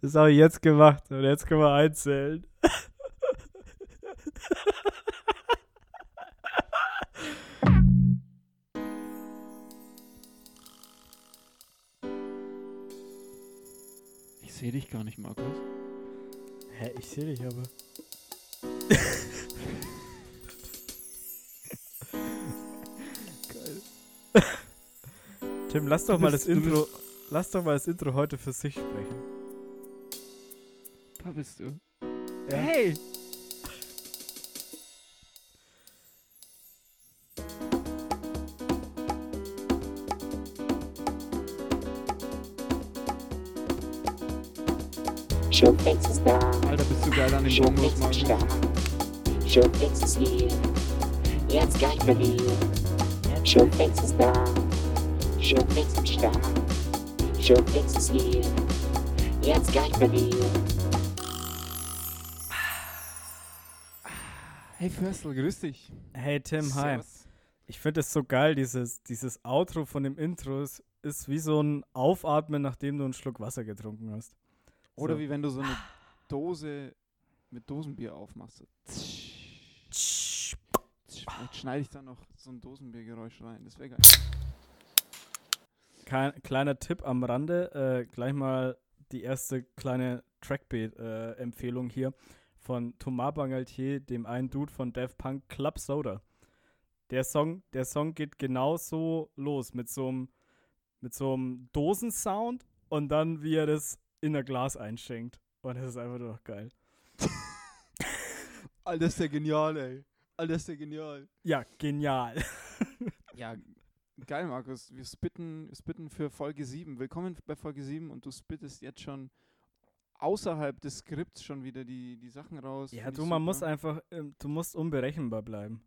Das habe ich jetzt gemacht und jetzt können wir einzählen. Ich sehe dich gar nicht, Markus. Hä, ich sehe dich aber. Geil. Tim, lass doch Du mal das Intro. Lass doch mal das Intro heute für sich sprechen. Da bist du. Ja. Hey! Showfix ist da, Alter, bist du geil an den Bongos, ist da. Showfix ist hier, jetzt gleich bei dir. Showfix ist da, Showfix am Start. Showfix ist hier, jetzt gleich bei dir. Hey Förstel, grüß dich. Hey Tim, hi. Servus. Ich finde es so geil, dieses, dieses Outro von dem Intro ist, ist wie so ein Aufatmen, nachdem du einen Schluck Wasser getrunken hast. Oder So. wie wenn du so eine Dose mit Dosenbier aufmachst. Vielleicht schneide ich da noch so ein Dosenbiergeräusch rein. Das wäre geil. Kein, kleiner Tipp am Rande, äh, gleich mal die erste kleine Trackbeat-Empfehlung hier von Thomas Bangaltier, dem einen Dude von Daft Punk, Club Soda. Der Song, der Song geht genauso los mit so einem mit so einem Dosensound und dann wie er das in ein Glas einschenkt. Und das ist einfach nur noch geil. Alter, ist der genial, ey. Alter, ist der genial. Ja, genial. Ja, geil, Markus. Wir spitten, wir spitten für Folge 7. Willkommen bei Folge 7 und du spittest jetzt schon außerhalb des Skripts schon wieder die, die Sachen raus. Ja, du, man super. muss einfach, ähm, du musst unberechenbar bleiben.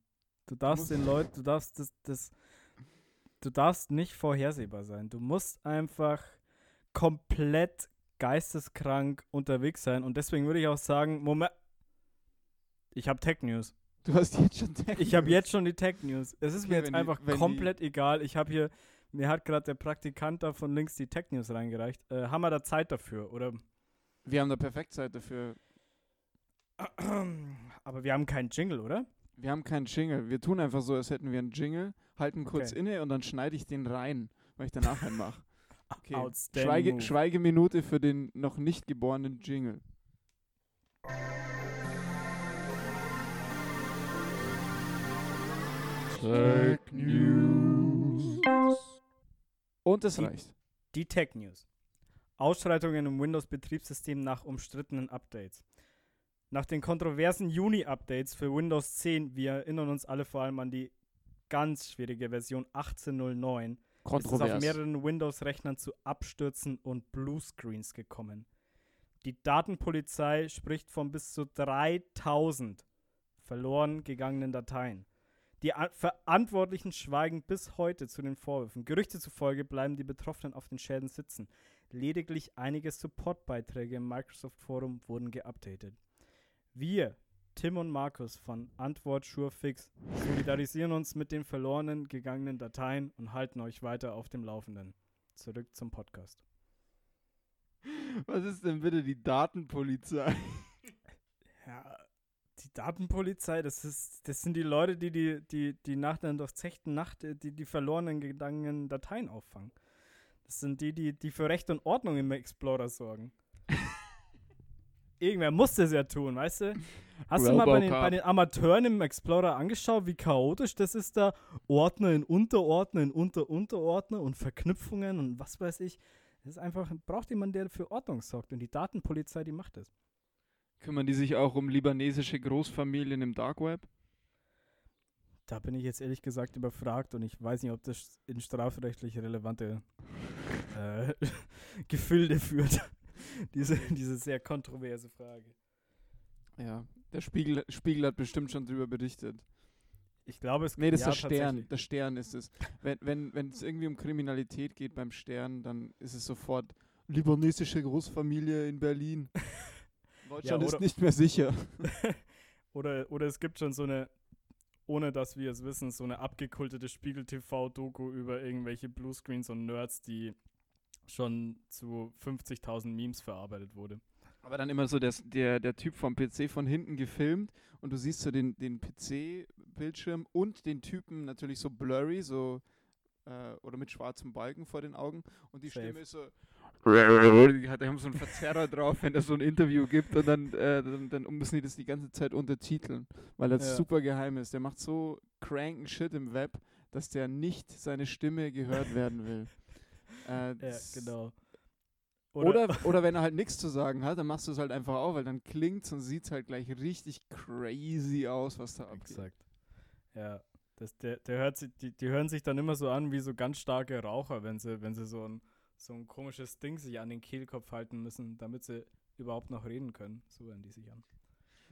Du darfst musst- den Leuten, du darfst das, das, du darfst nicht vorhersehbar sein. Du musst einfach komplett geisteskrank unterwegs sein. Und deswegen würde ich auch sagen, Moment, ich habe Tech News. Du hast jetzt schon Tech Ich habe News. jetzt schon die Tech News. Es ist Okay, mir jetzt die- einfach die- komplett egal. Ich habe hier, mir hat gerade der Praktikant da von links die Tech News reingereicht. Äh, haben wir da Zeit dafür? Oder? Wir haben da perfekt Zeit dafür. Aber wir haben keinen Jingle, oder? Wir haben keinen Jingle. Wir tun einfach so, als hätten wir einen Jingle, halten kurz Okay. inne und dann schneide ich den rein, weil ich danach einen mache. Okay. Schweige. Schweigeminute für den noch nicht geborenen Jingle. Tech News. Und es reicht. Die Tech News. Ausschreitungen im Windows-Betriebssystem nach umstrittenen Updates. Nach den kontroversen Juni-Updates für Windows 10, wir erinnern uns alle vor allem an die ganz schwierige Version 18.09, ist es auf Kontrovers. mehreren Windows-Rechnern zu Abstürzen und Bluescreens gekommen. Die Datenpolizei spricht von bis zu 3000 verloren gegangenen Dateien. Die Verantwortlichen schweigen bis heute zu den Vorwürfen. Gerüchte zufolge bleiben die Betroffenen auf den Schäden sitzen. Lediglich einige Supportbeiträge im Microsoft Forum wurden geupdatet. Wir, Tim und Markus von Antwort SureFix, solidarisieren uns mit den verlorenen gegangenen Dateien und halten euch weiter auf dem Laufenden. Zurück zum Podcast. Was ist denn bitte die Datenpolizei? Ja, die Datenpolizei, das ist, das sind die Leute, die die, die, die nach der durchzechten Nacht äh, die, die verlorenen gegangenen Dateien auffangen. Das sind die, die, die für Recht und Ordnung im Explorer sorgen. Irgendwer muss das ja tun, weißt du? Hast du mal bei den, bei den Amateuren im Explorer angeschaut, wie chaotisch das ist da? Ordner in Unterordner in Unter-Unterordner und Verknüpfungen und was weiß ich. Das ist einfach, braucht jemand, der für Ordnung sorgt und die Datenpolizei, die macht das. Kümmern die sich auch um libanesische Großfamilien im Dark Web? Da bin ich jetzt ehrlich gesagt überfragt und ich weiß nicht, ob das in strafrechtlich relevante äh, Gefilde führt. diese, diese sehr kontroverse Frage. Ja, der Spiegel, Spiegel hat bestimmt schon drüber berichtet. Ich glaube, es Nee, das ja, ist der Stern. Der Stern ist es. Wenn wenn wenn es irgendwie um Kriminalität geht beim Stern, dann ist es sofort libanesische Großfamilie in Berlin. Deutschland ist oder- nicht mehr sicher. Oder, oder es gibt schon so eine, ohne dass wir es wissen, so eine abgekultete Spiegel-TV-Doku über irgendwelche Bluescreens und Nerds, die schon zu 50.000 Memes verarbeitet wurde. Aber dann immer so der, der, der Typ vom PC von hinten gefilmt und du siehst so den, den PC-Bildschirm und den Typen natürlich so blurry, so äh, oder mit schwarzem Balken vor den Augen und die Safe. Stimme ist so. Die hat, die haben so einen Verzerrer drauf, wenn es so ein Interview gibt und dann, äh, dann, dann müssen die das die ganze Zeit untertiteln, weil das Ja. super geheim ist. Der macht so cranken Shit im Web, dass der nicht seine Stimme gehört werden will. Äh, Ja, genau. oder, oder wenn er halt nichts zu sagen hat, dann machst du es halt einfach auf, weil dann klingt's und sieht's halt gleich richtig crazy aus, was da abgeht. Exakt. Ja. Das, der, der hört sich, die, die hören sich dann immer so an wie so ganz starke Raucher, wenn sie, wenn sie so ein, so ein komisches Ding sich an den Kehlkopf halten müssen, damit sie überhaupt noch reden können. So hören die sich an.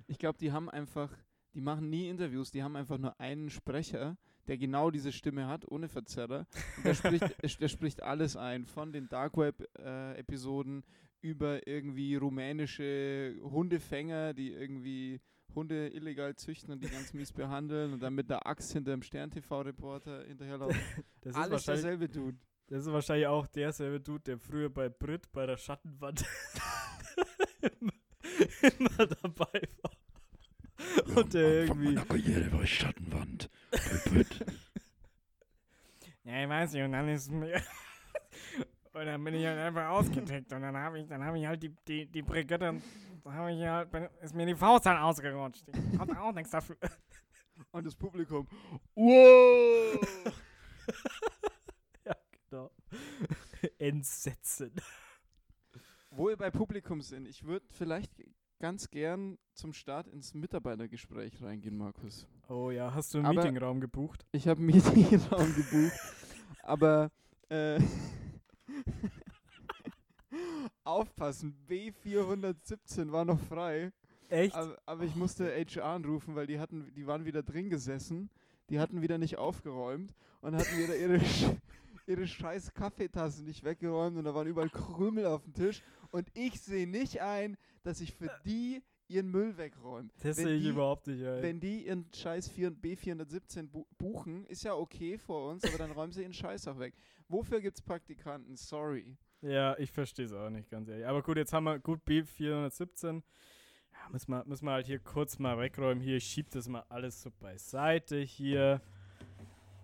Ich glaube, die haben einfach, die machen nie Interviews, die haben einfach nur einen Sprecher, der genau diese Stimme hat, ohne Verzerrer. Und der, spricht, der spricht alles ein, von den Dark Web-Episoden über irgendwie rumänische Hundefänger, die irgendwie Hunde illegal züchten und die ganz mies behandeln und dann mit der Axt hinter dem Stern-TV-Reporter hinterherlaufen. Das ist, Alles derselbe Dude. Das ist wahrscheinlich auch derselbe Dude, der früher bei Brit bei der Schattenwand immer, immer dabei war. Und der irgendwie. Karriere war ich Schattenwand. Brit. Ja, ich weiß nicht, und dann ist mir. und dann bin ich halt einfach ausgetickt und dann habe ich, dann habe ich halt die, die, die Brigitte, da habe ich halt, bin- ist mir die Faust halt ausgerutscht. Ich konnte auch nichts dafür. Und das Publikum, wow! Genau. Entsetzen. Wo wir bei Publikum sind, ich würde vielleicht ganz gern zum Start ins Mitarbeitergespräch reingehen, Markus. Oh ja, hast du einen Aber- Meetingraum gebucht? Ich habe einen Meetingraum gebucht, aber äh, aufpassen, B417 war noch frei, Echt? aber, aber ich musste HR anrufen, weil die hatten, die waren wieder drin gesessen, die hatten wieder nicht aufgeräumt und hatten wieder ihre ihre scheiß Kaffeetassen nicht weggeräumt und da waren überall Krümel auf dem Tisch und ich sehe nicht ein, dass ich für die ihren Müll wegräume. das wenn sehe ich die- überhaupt nicht ein. Wenn die ihren scheiß 4 B417 bu buchen, ist ja okay vor uns, aber dann räumen sie ihren Scheiß auch weg. Wofür gibt's Praktikanten? Sorry. Ja, ich verstehe es auch nicht, ganz ehrlich. Aber gut, jetzt haben wir gut B417. Ja, müssen wir, müssen wir halt hier kurz mal wegräumen. Hier, ich schieb das mal alles so beiseite hier.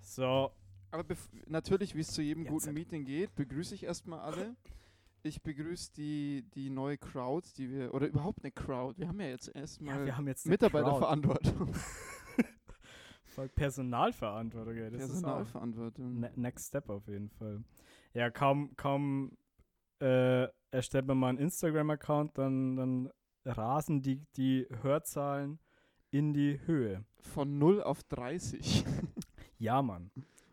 So, Aber natürlich, wie es zu jedem guten Meeting geht, begrüße ich erstmal alle. Ich begrüße die, die neue Crowd, die wir, oder überhaupt eine Crowd. Wir haben ja jetzt ja, erstmal wir haben jetzt eine Crowd. Mitarbeiterverantwortung. Voll Personalverantwortung, ey. Das ist Personalverantwortung. ne Next Step auf jeden Fall. Ja, kaum, kaum äh, erstellt man mal einen Instagram-Account, dann, dann rasen die, die Hörzahlen in die Höhe. Von 0 auf 30. Ja, Mann.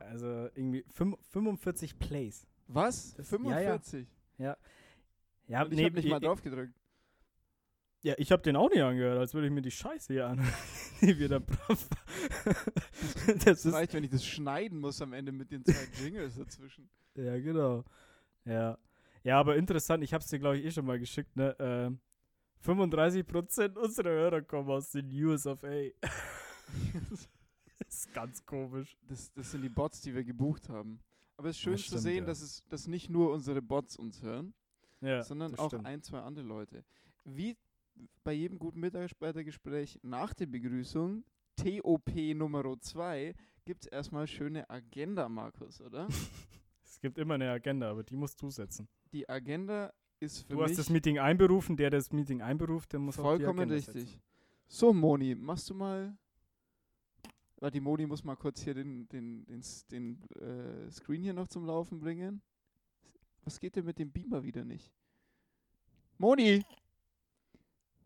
Also irgendwie fünf- 45 Plays. Was? Das- ja, ja. 45? Ja, Und ich nee, habe nicht mal drauf gedrückt. Ja, ich habe den auch nicht angehört, als würde ich mir die Scheiße hier an, die wir da brav. das Das ist, reicht, wenn ich das schneiden muss am Ende mit den zwei Jingles dazwischen. ja, genau. Ja. Ja, aber interessant, ich habe es dir, glaube ich, eh schon mal geschickt, ne? Ähm, 35% unserer Hörer kommen aus den US of A. das ist ganz komisch. Das, das sind die Bots, die wir gebucht haben. Aber es ist schön Das zu stimmt, sehen, ja. dass, es, dass nicht nur unsere Bots uns hören, Ja, sondern das auch stimmt. ein, zwei andere Leute. Wie bei jedem guten Mitarbeitergespräch nach der Begrüßung, TOP Nummer 2, gibt es erstmal schöne Agenda, Markus, oder? Es gibt immer eine Agenda, aber die musst du setzen. Die Agenda ist für Du mich hast das Meeting einberufen, der das Meeting einberuft, der muss auch die vollkommen Agenda richtig. Setzen. So, Moni, machst du mal. Warte, die Moni muss mal kurz hier den, den, den, S- den äh, Screen hier noch zum Laufen bringen. Was geht denn mit dem Beamer wieder nicht? Moni!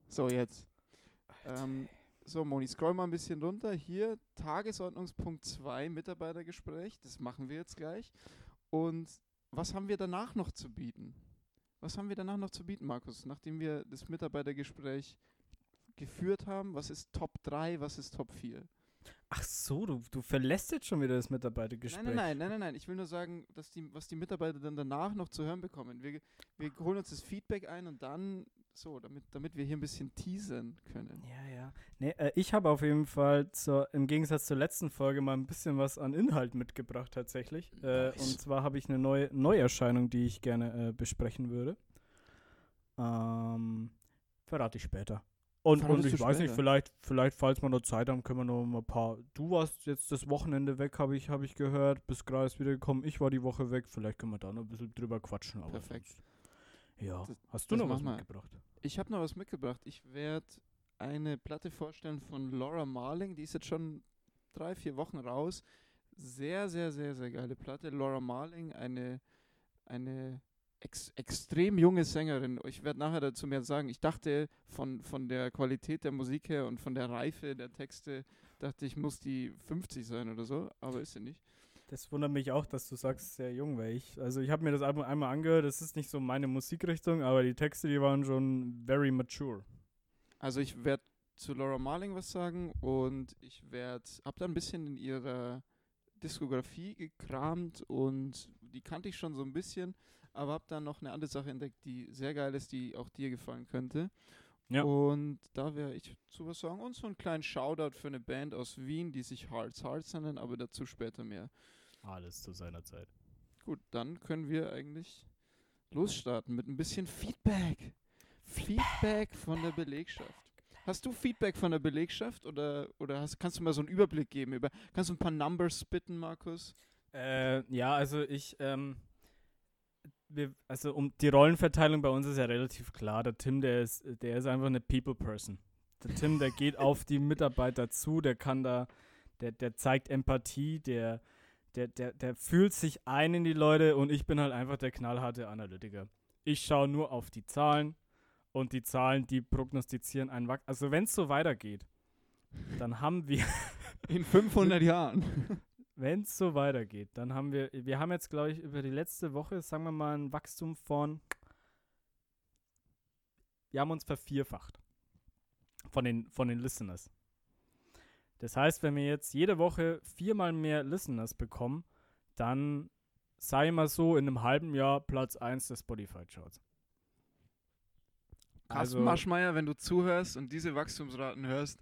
So, jetzt. Ähm, so, Moni, scroll mal ein bisschen runter. Hier, Tagesordnungspunkt 2, Mitarbeitergespräch. Das machen wir jetzt gleich. Und was haben wir danach noch zu bieten? Was haben wir danach noch zu bieten, Markus, nachdem wir das Mitarbeitergespräch geführt haben? Was ist Top 3, was ist Top 4? Ach so, du, du verlässt jetzt schon wieder das Mitarbeitergespräch. Nein, nein, nein, nein, nein. Ich will nur sagen, dass die, was die Mitarbeiter dann danach noch zu hören bekommen. Wir, wir holen uns das Feedback ein und dann so, damit, damit wir hier ein bisschen teasern können. Ja, ja. Nee, äh, ich habe auf jeden Fall zur, im Gegensatz zur letzten Folge mal ein bisschen was an Inhalt mitgebracht tatsächlich. Äh, und zwar habe ich eine neue Neuerscheinung, die ich gerne äh, besprechen würde. Ähm, verrate ich später. Und, und ich weiß nicht, vielleicht, vielleicht, falls wir noch Zeit haben, können wir noch mal ein paar. Du warst jetzt das Wochenende weg, habe ich, hab ich gehört. Bist gerade erst wieder gekommen. Ich war die Woche weg. Vielleicht können wir da noch ein bisschen drüber quatschen. Aber Perfekt. sonst- Ja. Das- Hast du noch was mitgebracht? Ich habe noch was mitgebracht. Ich werde eine Platte vorstellen von Laura Marling. Die ist jetzt schon drei, vier Wochen raus. Sehr, sehr, sehr, sehr geile Platte. Laura Marling, eine, eine ex extrem junge Sängerin. Ich werde nachher dazu mehr sagen. Ich dachte von, von der Qualität der Musik her und von der Reife der Texte, dachte ich, muss die 50 sein oder so. Aber ist sie nicht. Das wundert mich auch, dass du sagst, sehr jung, weil ich, also ich habe mir das Album einmal angehört, das ist nicht so meine Musikrichtung, aber die Texte, die waren schon very mature. Also ich werde zu Laura Marling was sagen und ich werde, hab da ein bisschen in ihrer Diskografie gekramt und die kannte ich schon so ein bisschen, aber hab dann noch eine andere Sache entdeckt, die sehr geil ist, die auch dir gefallen könnte. Ja. Und da werde ich zu was sagen und so einen kleinen Shoutout für eine Band aus Wien, die sich Hearts Hearts nennen, aber dazu später mehr. Alles zu seiner Zeit. Gut, dann können wir eigentlich losstarten mit ein bisschen Feedback. Feedback von der Belegschaft. Hast du Feedback von der Belegschaft oder, oder hast, kannst du mal so einen Überblick geben? Über, kannst du ein paar Numbers spitten, Markus? Äh, ja, also ich, ähm, wir, also um die Rollenverteilung bei uns ist ja relativ klar. Der Tim, der ist, der ist einfach eine People Person. Der Tim, der geht auf die Mitarbeiter zu, der kann da, der, der zeigt Empathie, der, der, der, der fühlt sich ein in die Leute und ich bin halt einfach der knallharte Analytiker. Ich schaue nur auf die Zahlen und die Zahlen, die prognostizieren einen Wachstum. Also wenn es so weitergeht, dann haben wir In 500 Jahren. wenn es so weitergeht, dann haben wir, wir haben jetzt, glaube ich, über die letzte Woche, sagen wir mal, ein Wachstum von, wir haben uns vervierfacht von den, von den Listeners. Das heißt, wenn wir jetzt jede Woche viermal mehr Listeners bekommen, dann sei mal so in einem halben Jahr Platz 1 der Spotify-Charts. Carsten Maschmeyer, wenn du zuhörst und diese Wachstumsraten hörst,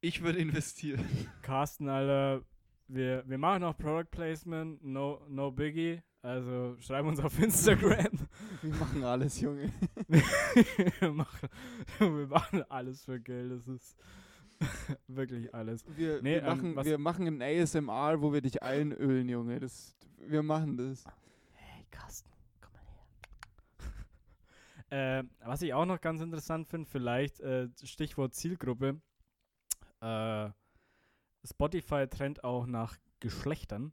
ich würde investieren. Carsten, Alter, wir, wir machen auch Product Placement, no, no biggie. Also schreib uns auf Instagram. Wir machen alles, Junge. wir, machen, wir machen alles für Geld. Das ist wirklich alles. Wir, Nee, wir, ähm, machen, wir machen ein ASMR, wo wir dich einölen, Junge. Das, wir machen das. Hey, Carsten. Äh, was ich auch noch ganz interessant finde, vielleicht äh, Stichwort Zielgruppe. Äh, Spotify trennt auch nach Geschlechtern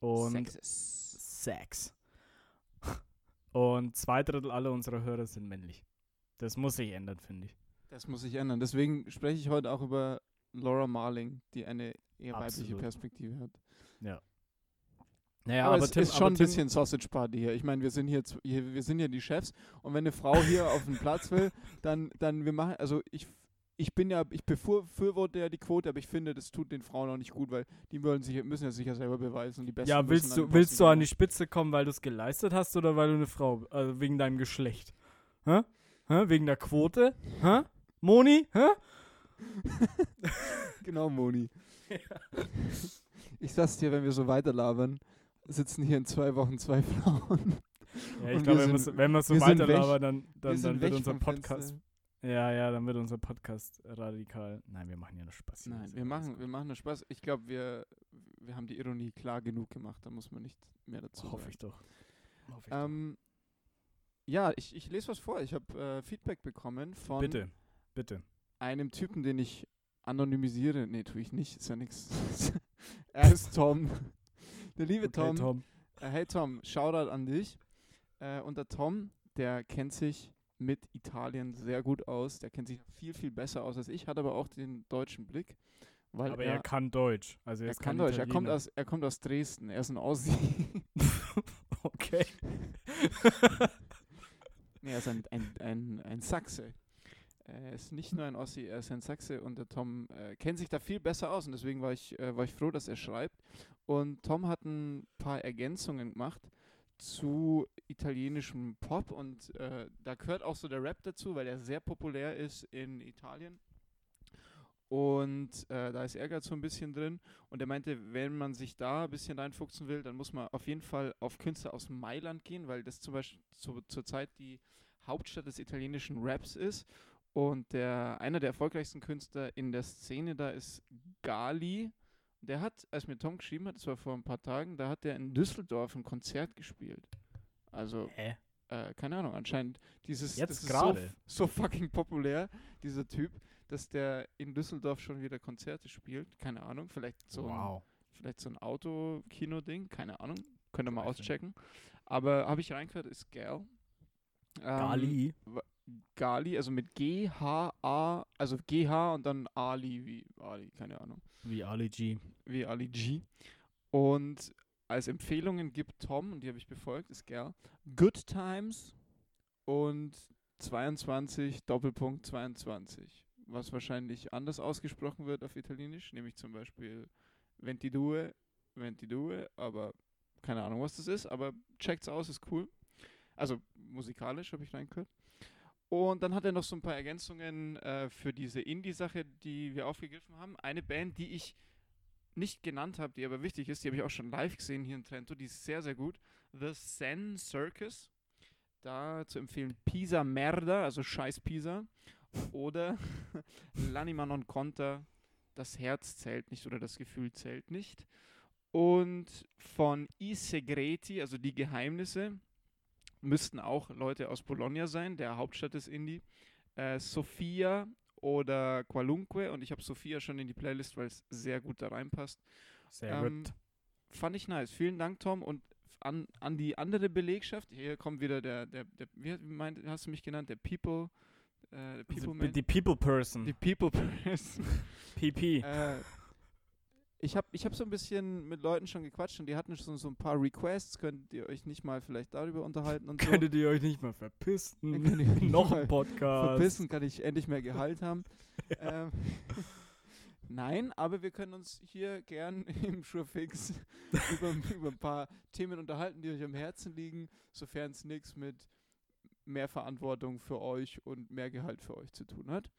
und Sexes. Sex. Und zwei Drittel aller unserer Hörer sind männlich. Das muss sich ändern, finde ich. Das muss sich ändern. Deswegen spreche ich heute auch über Laura Marling, die eine eher weibliche Absolut. Perspektive hat. Naja, aber, aber, es Tim, ist schon ein bisschen Sausage Party hier. Ich meine, wir sind hier, hier, wir sind ja die Chefs und wenn eine Frau hier auf den Platz will, dann, dann wir machen, also ich, ich bin ja, ich befürworte ja die Quote, aber ich finde, das tut den Frauen auch nicht gut, weil die wollen sich, müssen ja sicher selber beweisen und die Besten Ja, willst du, willst du an die. Spitze kommen, weil du es geleistet hast oder weil du eine Frau, also wegen deinem Geschlecht? Hä? Hä? Wegen der Quote? Hä? Moni? Hä? Genau, Moni. Ich sag's dir, wenn wir so weiterlabern, sitzen hier in zwei Wochen zwei Frauen. Ja, ich glaube, wenn, wir so- weg. weiterlabern, dann, dann, dann wird unser Podcast. Fenster. Ja, ja, dann wird unser Podcast radikal. Nein, wir machen ja nur Spaß. hier. Nein, wir machen, wir machen nur Spaß. Ich glaube, wir, wir haben die Ironie klar genug gemacht. Da muss man nicht mehr dazu Hoffe sagen. ich doch. Hoffe ich Ähm, ja, ich, ich lese was vor. Ich habe äh, Feedback bekommen doch. von Bitte, bitte. einem Typen, den ich anonymisiere. Nee, tue ich nicht. Ist ja nichts. er ist Tom. Der liebe Okay, Tom. Tom. Äh, hey Tom, Shoutout an dich. Äh, und der Tom, der kennt sich mit Italien sehr gut aus. Der kennt sich viel, viel besser aus als ich, hat aber auch den deutschen Blick. Weil Aber er, er kann Deutsch. Also er, er kann Deutsch. Er kommt, aus, er kommt aus Dresden. Er ist ein Aussie. okay. nee, er ist ein, ein, ein, ein Sachse. Er ist nicht nur ein Ossi, er ist ein Sachse und der Tom äh, kennt sich da viel besser aus und deswegen war ich, äh, war ich froh, dass er schreibt. Und Tom hat ein paar Ergänzungen gemacht zu italienischem Pop und äh, da gehört auch so der Rap dazu, weil er sehr populär ist in Italien. Und äh, da ist Ehrgeiz so ein bisschen drin. Und er meinte, wenn man sich da ein bisschen reinfuchsen will, dann muss man auf jeden Fall auf Künstler aus Mailand gehen, weil das zum Beispiel zu, zurzeit die Hauptstadt des italienischen Raps ist. Und der, einer der erfolgreichsten Künstler in der Szene da ist Gali. Der hat, als mir Tom geschrieben hat, das war vor ein paar Tagen, da hat der in Düsseldorf ein Konzert gespielt. Also, Hä? äh, keine Ahnung, anscheinend dieses Jetzt gerade? So, so fucking populär, dieser Typ, dass der in Düsseldorf schon wieder Konzerte spielt. Keine Ahnung, vielleicht so ein wow. vielleicht so ein Autokino-Ding, keine Ahnung. Könnt ihr mal auschecken. Aber habe ich reingehört, ist Gal. Ähm, Gali. Gali, also mit G-H-A, also G-H und dann Ali, wie Ali, keine Ahnung, Wie Ali G. wie Ali G. Und als Empfehlungen gibt Tom, und die habe ich befolgt, ist Gal, Good Times und 22, Doppelpunkt 22. Was wahrscheinlich anders ausgesprochen wird auf Italienisch, nämlich zum Beispiel Ventidue, Ventidue, aber keine Ahnung, was das ist, aber checkt's aus, ist cool. Also musikalisch habe ich reingehört. Und dann hat er noch so ein paar Ergänzungen äh, für diese Indie-Sache, die wir aufgegriffen haben. Eine Band, die ich nicht genannt habe, die aber wichtig ist, die habe ich auch schon live gesehen hier in Trento, die ist sehr, sehr gut. The Zen Circus. Da zu empfehlen Pisa Merda, also Scheiß Pisa. Oder L'Anima non conta, das Herz zählt nicht oder das Gefühl zählt nicht. Und von I Segreti, also die Geheimnisse, müssten auch Leute aus Bologna sein, der Hauptstadt des Indie. Äh, Sofia oder Qualunque und ich habe Sofia schon in die Playlist, weil es sehr gut da reinpasst. Sehr Ähm, gut. Fand ich nice. Vielen Dank, Tom. Und an, an die andere Belegschaft, hier kommt wieder der, der, der wie meint, hast du mich genannt? Der People, äh, der People Man? Die People Person. Die People Person. PP. äh, ich habe ich hab so ein bisschen mit Leuten schon gequatscht und die hatten schon so ein paar Requests. Könnt ihr euch nicht mal vielleicht darüber unterhalten und so? Könntet ihr euch nicht mal verpissen? Nicht Noch ein Podcast. Verbissen kann ich endlich mehr Gehalt haben. ähm, Nein, aber wir können uns hier gern im Schurfix über, über ein paar Themen unterhalten, die euch am Herzen liegen, sofern es nichts mit mehr Verantwortung für euch und mehr Gehalt für euch zu tun hat.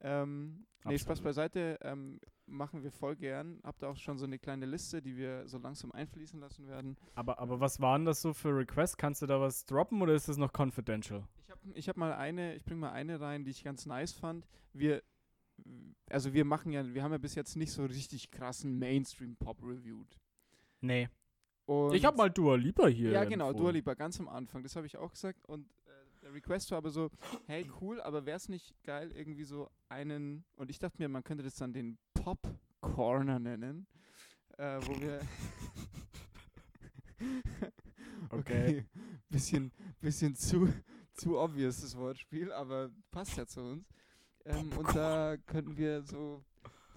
Ähm, nee, Spaß beiseite, ähm, machen wir voll gern. Habt ihr auch schon so eine kleine Liste, die wir so langsam einfließen lassen werden. Aber, aber was waren das so für Requests? Kannst du da was droppen oder ist das noch confidential? Ich habe ich hab mal eine, ich bringe mal eine rein, die ich ganz nice fand. Wir, also wir machen ja, wir haben ja bis jetzt nicht so richtig krassen Mainstream-Pop reviewed. Nee. Und ich habe mal Dua Lipa hier. Ja, genau, Dua. Lipa, ganz am Anfang, das habe ich auch gesagt. Und äh, der Request war aber so, hey, cool, aber wäre es nicht geil, irgendwie so einen, und ich dachte mir, man könnte das dann den Pop-Corner nennen, äh, wo wir Okay. bisschen, bisschen zu, zu obvious das Wortspiel, aber passt ja zu uns. Ähm, und da könnten wir so,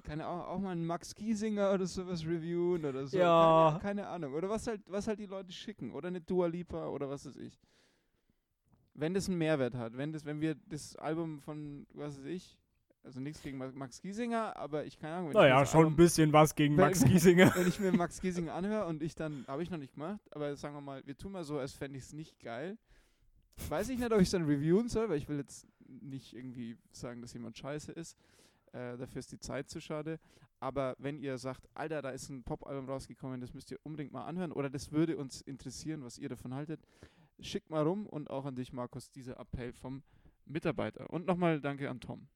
keine Ahnung, auch mal einen Max Giesinger oder sowas reviewen oder so. Ja. Keine, keine Ahnung. Oder was halt, was halt die Leute schicken. Oder eine Dua Lipa oder was weiß ich. Wenn das einen Mehrwert hat, wenn das, wenn wir das Album von, was weiß ich, also nichts gegen Ma- Max Giesinger, aber ich keine Ahnung. Naja, schon ein Album- bisschen was gegen Wenn- Max Giesinger. wenn ich mir Max Giesinger anhöre und ich dann, habe ich noch nicht gemacht, aber sagen wir mal, wir tun mal so, als fände ich es nicht geil. Weiß ich nicht, ob ich es dann reviewen soll, weil ich will jetzt nicht irgendwie sagen, dass jemand scheiße ist. Äh, dafür ist die Zeit zu schade. Aber wenn ihr sagt, Alter, da ist ein Pop-Album rausgekommen, das müsst ihr unbedingt mal anhören oder das würde uns interessieren, was ihr davon haltet, schickt mal rum und auch an dich, Markus, dieser Appell vom Mitarbeiter. Und nochmal danke an Tom.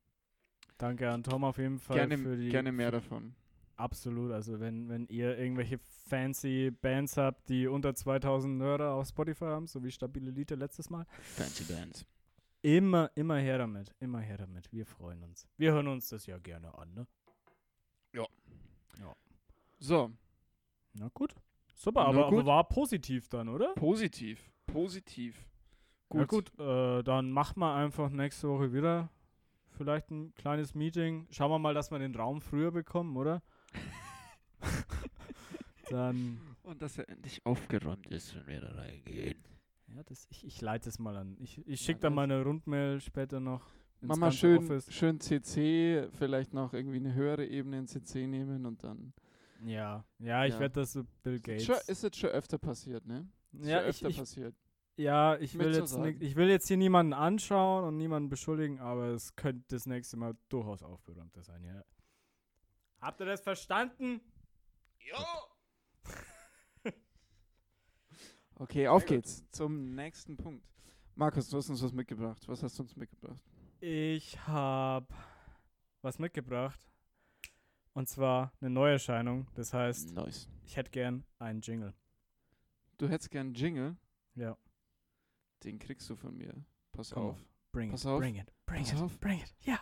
Danke an Tom auf jeden Fall Gerne, für die. gerne mehr davon. Absolut. Also, wenn, wenn ihr irgendwelche fancy Bands habt, die unter 2000 Hörer auf Spotify haben, so wie Stabile Elite letztes Mal, Fancy Bands. immer, immer her damit. Immer her damit. Wir freuen uns. Wir hören uns das ja gerne an, ne? So, Na gut. Super, Na aber, aber gut. war positiv dann, oder? positiv. Positiv. Ja gut, äh, dann machen wir einfach nächste Woche wieder vielleicht ein kleines Meeting. Schauen wir mal, dass wir den Raum früher bekommen, oder? dann, Und dass er endlich aufgeräumt ist, wenn wir da reingehen. ja, das, ich, ich leite es mal an. Ich, ich Ja, schicke dann das- mal eine Rundmail später noch. ins Mach mal ganze schön, Office. schön CC, vielleicht noch irgendwie eine höhere Ebene in CC nehmen und dann. Ja, ja, ich Ja. werde das so Bill Ist Gates. schon, ist jetzt schon öfter passiert, ne? Ist Ja, ja ich, öfter ich, passiert. Ja, ich will, jetzt ni- ich will jetzt hier niemanden anschauen und niemanden beschuldigen, aber es könnte das nächste Mal durchaus aufgeräumter sein, ja. Habt ihr das verstanden? Okay, auf geht's zum nächsten Punkt. Markus, du hast uns was mitgebracht. Was hast du uns mitgebracht? Ich habe was mitgebracht. Und zwar eine Neuerscheinung. Das heißt, Nice. ich hätte gern einen Jingle. Du hättest gern einen Jingle. Ja. Den kriegst du von mir. Pass Komm auf. Bring Pass it, auf. bring it, bring Pass it, auf. bring it. Ja.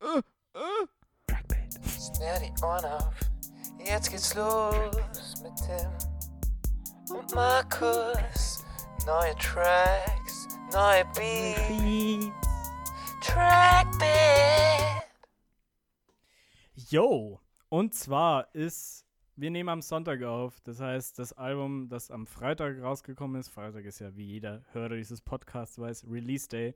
Äh, äh. Schnell die Ohren auf, jetzt geht's los mit Tim und Markus. Neue Tracks, neue Beats, Trackbit. Yo, und zwar ist, wir nehmen am Sonntag auf, das heißt, das Album, das am Freitag rausgekommen ist, Freitag ist ja wie jeder Hörer dieses Podcasts weiß, Release Day,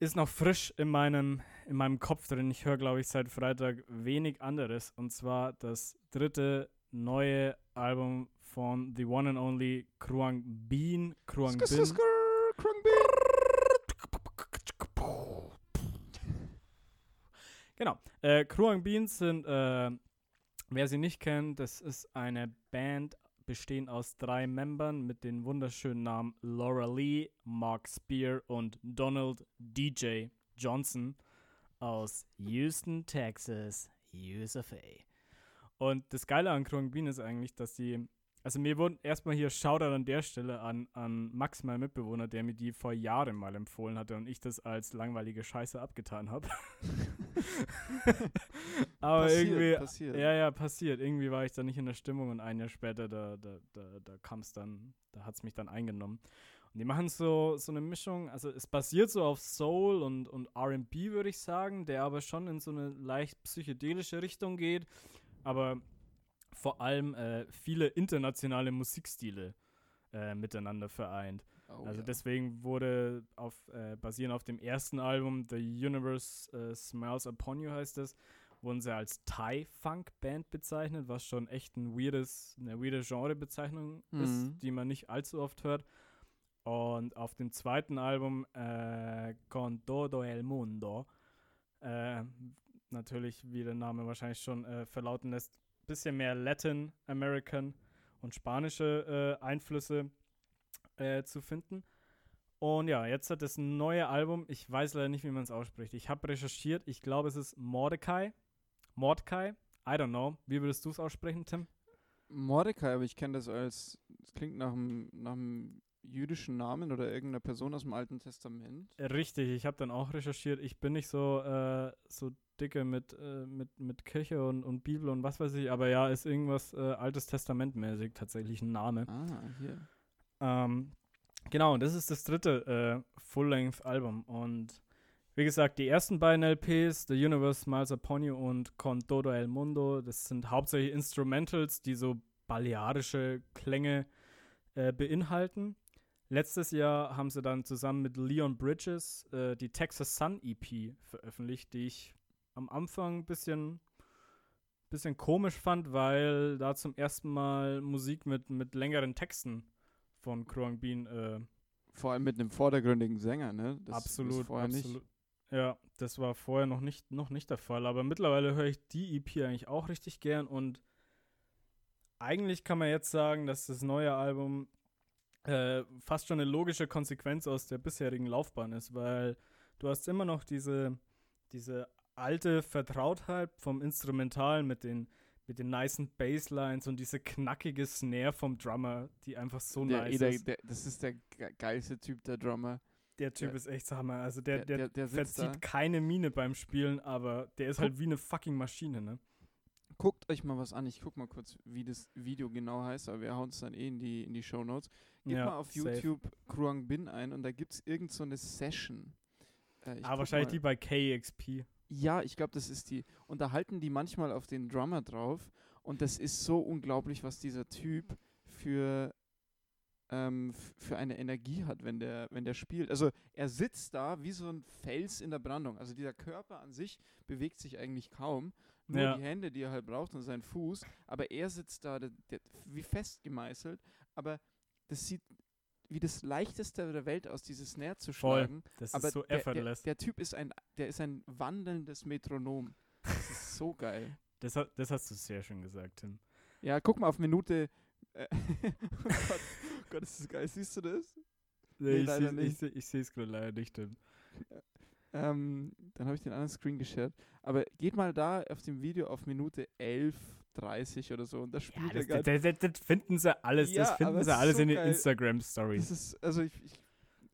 ist noch frisch in meinem, in meinem Kopf drin. Ich höre, glaube ich, seit Freitag wenig anderes, und zwar das dritte neue Album von The One and Only Kruang Bean. Kruang Bin. skr, Krungbi. Genau. Äh, Kruang Beans sind, äh, wer sie nicht kennt, das ist eine Band bestehend aus drei Membern mit den wunderschönen Namen Laura Lee, Mark Spear und Donald DJ Johnson aus Houston, Texas, USA. Und das Geile an Kruang Bean ist eigentlich, dass die also mir wurden erstmal hier Shoutout an der Stelle an, an Max, mein Mitbewohner, der mir die vor Jahren mal empfohlen hatte und ich das als langweilige Scheiße abgetan habe. Aber Passiert, irgendwie, passiert. ja, ja, passiert. Irgendwie war ich da nicht in der Stimmung und ein Jahr später, da, da, da, da kam es dann, da hat es mich dann eingenommen. Und die machen so, so eine Mischung, also es basiert so auf Soul und, und RB, würde ich sagen, der aber schon in so eine leicht psychedelische Richtung geht. Aber vor allem äh, viele internationale Musikstile äh, miteinander vereint. Oh, also ja. deswegen wurde auf äh, basierend auf dem ersten Album The Universe äh, Smiles Upon You heißt es, wurden sie als Thai Funk Band bezeichnet, was schon echt ein weirdes, eine weirde Genrebezeichnung Mhm. ist, die man nicht allzu oft hört. Und auf dem zweiten Album äh, Con todo el mundo äh, natürlich, wie der Name wahrscheinlich schon äh, verlauten lässt, bisschen mehr Latin American und spanische äh, Einflüsse äh, zu finden. Und ja, jetzt hat das neue Album, ich weiß leider nicht, wie man es ausspricht. Ich habe recherchiert, ich glaube, es ist Mordecai. Mordecai? I don't know. Wie würdest du es aussprechen, Tim? Mordecai, aber ich kenne das als, das klingt nach einem, nach einem jüdischen Namen oder irgendeiner Person aus dem Alten Testament. Richtig, ich habe dann auch recherchiert. Ich bin nicht so, äh, so dicke mit, äh, mit, mit Kirche und, und Bibel und was weiß ich, aber ja, ist irgendwas äh, Altes Testament mäßig tatsächlich ein Name. Ah, hier. Ähm, genau, und das ist das dritte äh, Full-Length-Album. Und wie gesagt, die ersten beiden LPs, The Universe Smiles Upon You und Con Todo el Mundo, das sind hauptsächlich Instrumentals, die so balearische Klänge äh, beinhalten. Letztes Jahr haben sie dann zusammen mit Leon Bridges äh, die Texas Sun EP veröffentlicht, die ich am Anfang ein bisschen, bisschen komisch fand, weil da zum ersten Mal Musik mit, mit längeren Texten von Kruang Bean äh, Vor allem mit einem vordergründigen Sänger, ne? Das, absolut, vorher absolut. Ja, das war vorher noch nicht, noch nicht der Fall. Aber mittlerweile höre ich die EP eigentlich auch richtig gern und eigentlich kann man jetzt sagen, dass das neue Album äh, fast schon eine logische Konsequenz aus der bisherigen Laufbahn ist, weil du hast immer noch diese, diese alte Vertrautheit vom Instrumentalen mit den, mit den nicen Basslines und diese knackige Snare vom Drummer, die einfach so. Der, nice der, ist. der, das ist der ge- geilste Typ, der Drummer. Der Typ ist echt Hammer. Also der, der- der, verzieht da. keine Miene beim Spielen, aber der ist halt wie eine fucking Maschine, ne? Guckt euch mal was an. Ich guck mal kurz, wie das Video genau heißt, aber wir hauen es dann eh in die, in die Show Notes. Gib mal auf safe. YouTube Kruang Bin ein und da gibt es irgend so eine Session. Äh, Ah, wahrscheinlich mal. die bei KXP. Ja, ich glaube, das ist die. Und da halten die manchmal auf den Drummer drauf. Und das ist so unglaublich, was dieser Typ für, ähm, für eine Energie hat, wenn der, wenn der spielt. Also er sitzt da wie so ein Fels in der Brandung. Also dieser Körper an sich bewegt sich eigentlich kaum. Nur Ja. die Hände, die er halt braucht und sein Fuß. Aber er sitzt da der, der, wie fest gemeißelt. aber das sieht wie das leichteste der Welt aus, diese Snare zu Voll. schlagen. Das aber ist so der, der, effortless. der Typ ist ein, der ist ein wandelndes Metronom. Das ist so geil. Das, das hast du sehr schön gesagt, Tim. Ja, guck mal auf Minute. Äh, oh Gott, oh Gott, ist das geil. Siehst du das? Nee, nicht. ich, seh- ich sehe es gerade leider nicht, Tim. Ähm, dann habe ich den anderen Screen geshared. Aber geht mal da auf dem Video auf Minute 11, 30 oder so und da Ja, spielt das, er das, gerade. das, das finden sie alles, Ja, das finden sie alles so in den. Instagram-Stories. Das ist, also ich, ich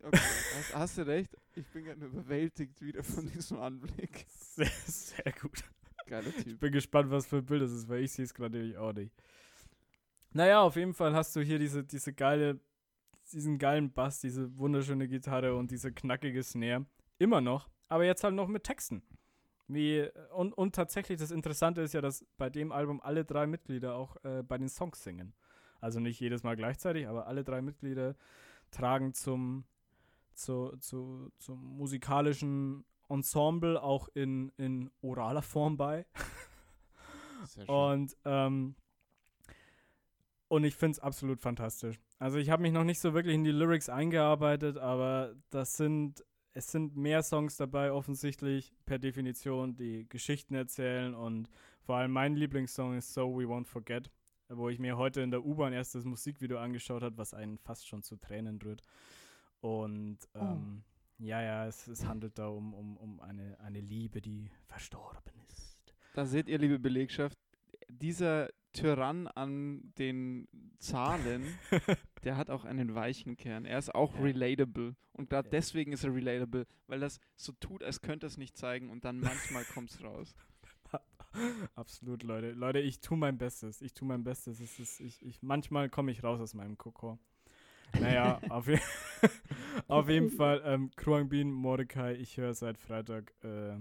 okay, hast, hast du recht. Ich bin gerade überwältigt wieder von diesem Anblick. Sehr, sehr gut. Geiler Ich Typ. bin gespannt, was für ein Bild das ist, weil ich sehe es gerade nämlich auch nicht. Naja, auf jeden Fall hast du hier diese, diese geile, diesen geilen Bass, diese wunderschöne Gitarre und diese knackige Snare. Immer noch, aber jetzt halt noch mit Texten. Wie, und, und tatsächlich, das Interessante ist ja, dass bei dem Album alle drei Mitglieder auch äh, bei den Songs singen. Also nicht jedes Mal gleichzeitig, aber alle drei Mitglieder tragen zum, zu, zu, zum musikalischen Ensemble auch in, in oraler Form bei. Sehr schön. Und, ähm, und ich finde es absolut fantastisch. Also ich habe mich noch nicht so wirklich in die Lyrics eingearbeitet, aber das sind, es sind mehr Songs dabei offensichtlich per Definition, die Geschichten erzählen und vor allem mein Lieblingssong ist So We Won't Forget, wo ich mir heute in der U-Bahn erst das Musikvideo angeschaut habe, was einen fast schon zu Tränen rührt. Und ähm, ja, ja, es, es handelt da um, um, um eine, eine Liebe, die verstorben ist. Da seht ihr, liebe Belegschaft, dieser Tyrann an den Zahlen, der hat auch einen weichen Kern. Er ist auch Ja. relatable. Und gerade Ja. deswegen ist er relatable, weil das so tut, als könnte es nicht zeigen und dann manchmal kommt es raus. Absolut, Leute. Leute, ich tue mein Bestes. Ich tue mein Bestes. Es ist, ich, ich, manchmal komme ich raus aus meinem Kokon. Naja, auf, je auf jeden Fall, ähm, Kruang Bin, Mordecai, ich höre seit Freitag äh,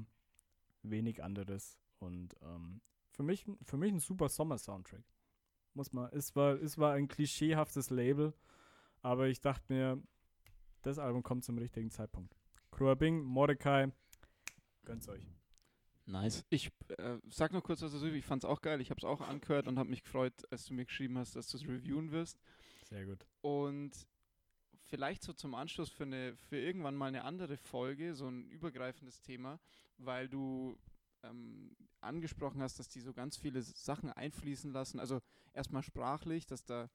wenig anderes. Und ähm, für, mich, für mich ein super Sommer-Soundtrack. Muss man. Es war, es war ein klischeehaftes Label, aber ich dachte mir, das Album kommt zum richtigen Zeitpunkt. Kruang Bin, Mordecai, gönnt's euch. Nice. Ich äh, sag noch kurz was dazu. Ich fand es auch geil. Ich habe es auch angehört und habe mich gefreut, als du mir geschrieben hast, dass du es reviewen wirst. Sehr gut. Und vielleicht so zum Anschluss für, eine, für irgendwann mal eine andere Folge, so ein übergreifendes Thema, weil du ähm, angesprochen hast, dass die so ganz viele Sachen einfließen lassen. Also erstmal sprachlich, dass da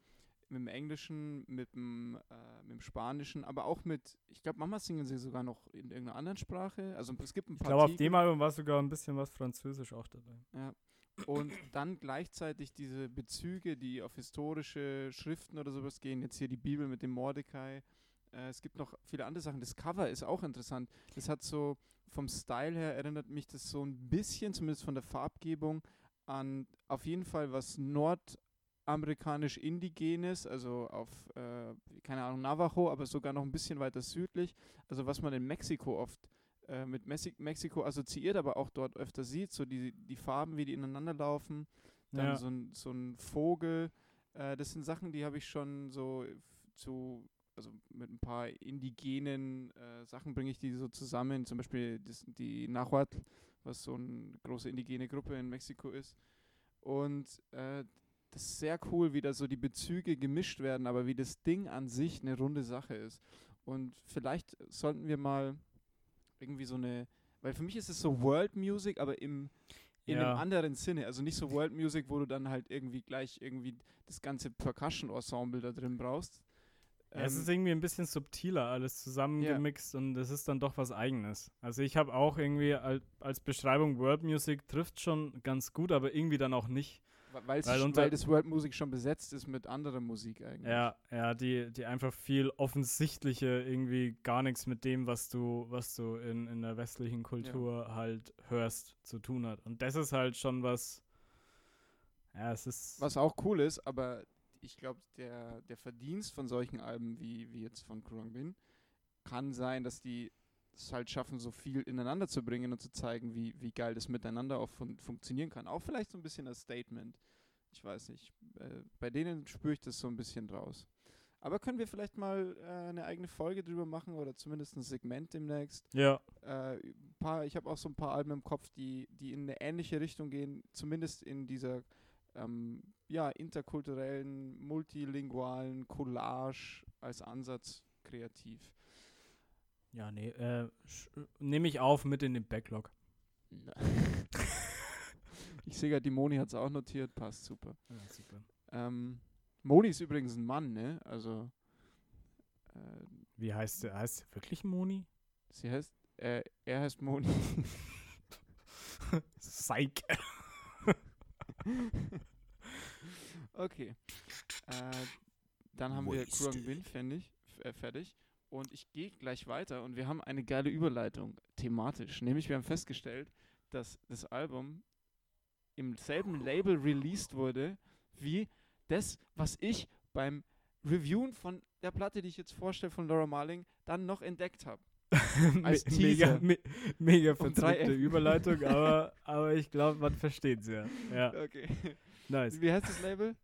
mit dem Englischen, mit dem, äh, mit dem Spanischen, aber auch mit, ich glaube, Mama singen sie sogar noch in irgendeiner anderen Sprache. Also es gibt ein Ich paar glaube, auf dem Album war sogar ein bisschen was Französisch auch dabei. Ja. Und dann gleichzeitig diese Bezüge, die auf historische Schriften oder sowas gehen. Jetzt hier die Bibel mit dem Mordecai. Äh, es gibt noch viele andere Sachen. Das Cover ist auch interessant. Das hat so, vom Style her erinnert mich das so ein bisschen, zumindest von der Farbgebung, an auf jeden Fall was nordamerikanisch Indigenes, also auf, äh, keine Ahnung, Navajo, aber sogar noch ein bisschen weiter südlich. Also was man in Mexiko oft äh, mit Messi Mexiko assoziiert, aber auch dort öfter sieht, so die, die Farben, wie die ineinander laufen, dann Ja. so, ein, so ein Vogel, äh, das sind Sachen, die habe ich schon so zu, also mit ein paar indigenen äh, Sachen bringe ich die so zusammen, zum Beispiel das, die Nahuatl, was so eine große indigene Gruppe in Mexiko ist und äh, das ist sehr cool, wie da so die Bezüge gemischt werden, aber wie das Ding an sich eine runde Sache ist. Und vielleicht sollten wir mal irgendwie so eine, weil für mich ist es so World Music, aber im in Ja. einem anderen Sinne. Also nicht so World Music, wo du dann halt irgendwie gleich irgendwie das ganze Percussion-Ensemble da drin brauchst. Ja, es Ähm, ist irgendwie ein bisschen subtiler alles zusammengemixt und es ist dann doch was Eigenes. Also ich habe auch irgendwie al als Beschreibung World Music trifft schon ganz gut, aber irgendwie dann auch nicht. weil, weil das World Music schon besetzt ist mit anderer Musik eigentlich. Ja, ja, die, die einfach viel offensichtliche irgendwie gar nichts mit dem, was du, was du in, in der westlichen Kultur halt hörst, zu tun hat. Und das ist halt schon was. Ja, es ist. Was auch cool ist, aber ich glaube, der, der Verdienst von solchen Alben wie, wie jetzt von Kurang Bin kann sein, dass die es halt schaffen, so viel ineinander zu bringen und zu zeigen, wie, wie geil das miteinander auch fun funktionieren kann. Auch vielleicht so ein bisschen als Statement. Ich weiß nicht. Äh, bei denen spüre ich das so ein bisschen raus. Aber können wir vielleicht mal äh, eine eigene Folge drüber machen oder zumindest ein Segment demnächst? Ja, äh, paar, ich habe auch so ein paar Alben im Kopf, die, die in eine ähnliche Richtung gehen, zumindest in dieser ähm, ja, interkulturellen, multilingualen Collage als Ansatz kreativ. Ja, nee, äh, nehme ich auf mit in den Backlog. ich sehe gerade, die Moni hat es auch notiert, passt super. Ja, super. Ähm, Moni ist übrigens ein Mann, ne? Also, äh, Wie heißt der? Heißt der wirklich Moni? sie heißt, äh, er heißt Moni. Psych. okay. Äh, dann haben wir Kurang Bin fertig, äh, fertig. Und ich gehe gleich weiter und wir haben eine geile Überleitung thematisch. Nämlich, wir haben festgestellt, dass das Album im selben Label released wurde wie das, was ich beim Reviewen von der Platte, die ich jetzt vorstelle, von Laura Marling, dann noch entdeckt habe. Als Me- mega, Teaser. me mega Um verzwickte 3 Überleitung, aber, aber ich glaube, man versteht es ja. Ja, Okay. nice. Wie heißt das Label?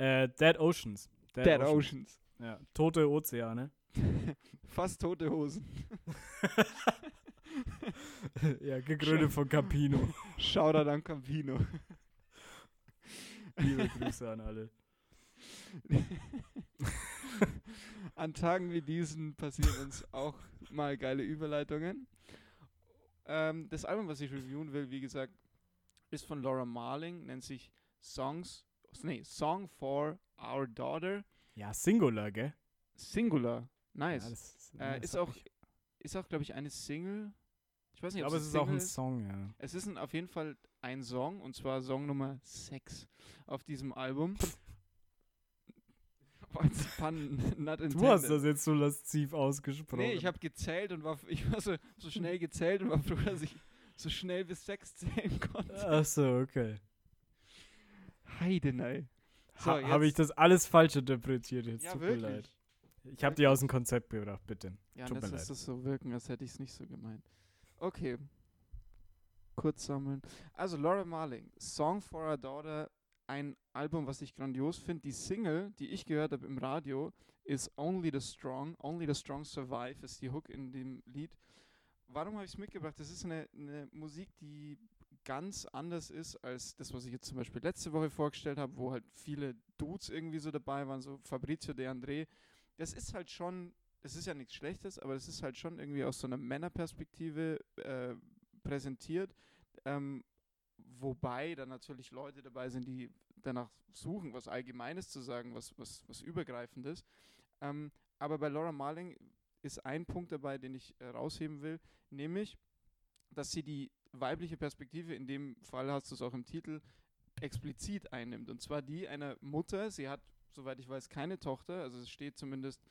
Äh, Dead Oceans. Dead Oceans. Ja, tote Ozeane. Fast tote Hosen. ja, gegründet von Campino. Shoutout an Campino. Liebe Grüße an alle. An Tagen wie diesen passieren uns auch mal geile Überleitungen. Ähm, das Album, was ich reviewen will, wie gesagt, ist von Laura Marling, nennt sich Songs, nee, Song for Our Daughter, Ja, Singular, gell? Singular. Nice. Ja, das, Äh, das ist auch- Ich, ist auch, glaube ich, eine Single. Ich weiß nicht, ich ob es ist eine auch ein Song, ja. Es ist ein, auf jeden Fall ein Song, und zwar Song Nummer 6 auf diesem Album. Du hast das jetzt so lasziv ausgesprochen. Nee, ich habe gezählt und war, ich war so, so schnell gezählt und war froh, dass ich so schnell bis 6 zählen konnte. Ach so, okay. Heidenei. So, Ha, habe ich das alles falsch interpretiert jetzt? Ja, Tut mir wirklich. leid. Ich habe die aus dem Konzept gebracht, bitte. Ja, Tut und mir jetzt leid. ist das so wirken, als hätte ich es nicht so gemeint. Okay. Kurz sammeln. Also Laura Marling, Song for Our Daughter, ein Album, was ich grandios finde. Die Single, die ich gehört habe im Radio, ist Only the Strong. Only the Strong Survive ist die Hook in dem Lied. Warum habe ich es mitgebracht? Das ist eine, eine Musik, die ganz anders ist als das, was ich jetzt zum Beispiel letzte Woche vorgestellt habe, wo halt viele Dudes irgendwie so dabei waren, so Fabrizio De André. Das ist halt schon es ist ja nichts Schlechtes, aber es ist halt schon irgendwie aus so einer Männerperspektive äh, präsentiert. Ähm, wobei da natürlich Leute dabei sind, die danach suchen, was Allgemeines zu sagen, was, was, was Übergreifendes. Ähm, aber bei Laura Marling ist ein Punkt dabei, den ich rausheben will, nämlich, dass sie die weibliche Perspektive, in dem Fall hast du es auch im Titel, explizit einnimmt. Und zwar die einer Mutter. Sie hat, soweit ich weiß, keine Tochter. Also es steht zumindest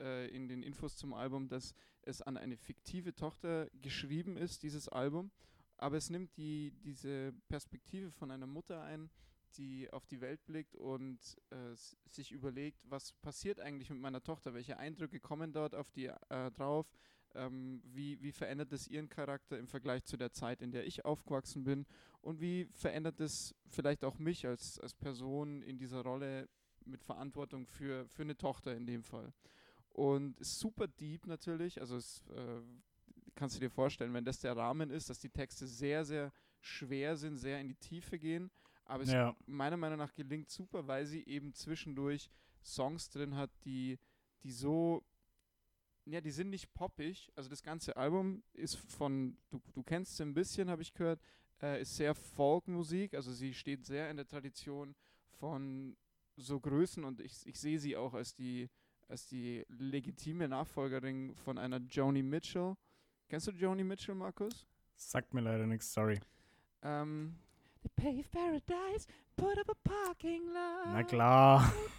äh, in den Infos zum Album, dass es an eine fiktive Tochter geschrieben ist, dieses Album. Aber es nimmt die, diese Perspektive von einer Mutter ein, die auf die Welt blickt und äh, sich überlegt, was passiert eigentlich mit meiner Tochter, welche Eindrücke kommen dort auf die äh, drauf, ähm, wie, wie verändert es ihren Charakter im Vergleich zu der Zeit, in der ich aufgewachsen bin und wie verändert es vielleicht auch mich als, als Person in dieser Rolle mit Verantwortung für, für eine Tochter in dem Fall. Und ist super deep natürlich, also es äh, kannst du dir vorstellen, wenn das der Rahmen ist, dass die Texte sehr, sehr schwer sind, sehr in die Tiefe gehen, aber es Ja. meiner Meinung nach gelingt super, weil sie eben zwischendurch Songs drin hat, die, die so, ja, die sind nicht poppig. Also das ganze Album ist von, du, du kennst sie ein bisschen, habe ich gehört, äh, ist sehr Folkmusik, also sie steht sehr in der Tradition von so Größen und ich, ich sehe sie auch als die, als die legitime Nachfolgerin von einer Joni Mitchell. Kennst du Joni Mitchell, Markus? Sagt mir leider nichts, sorry. Ähm, They pave paradise, put up a parking lot. Na klar.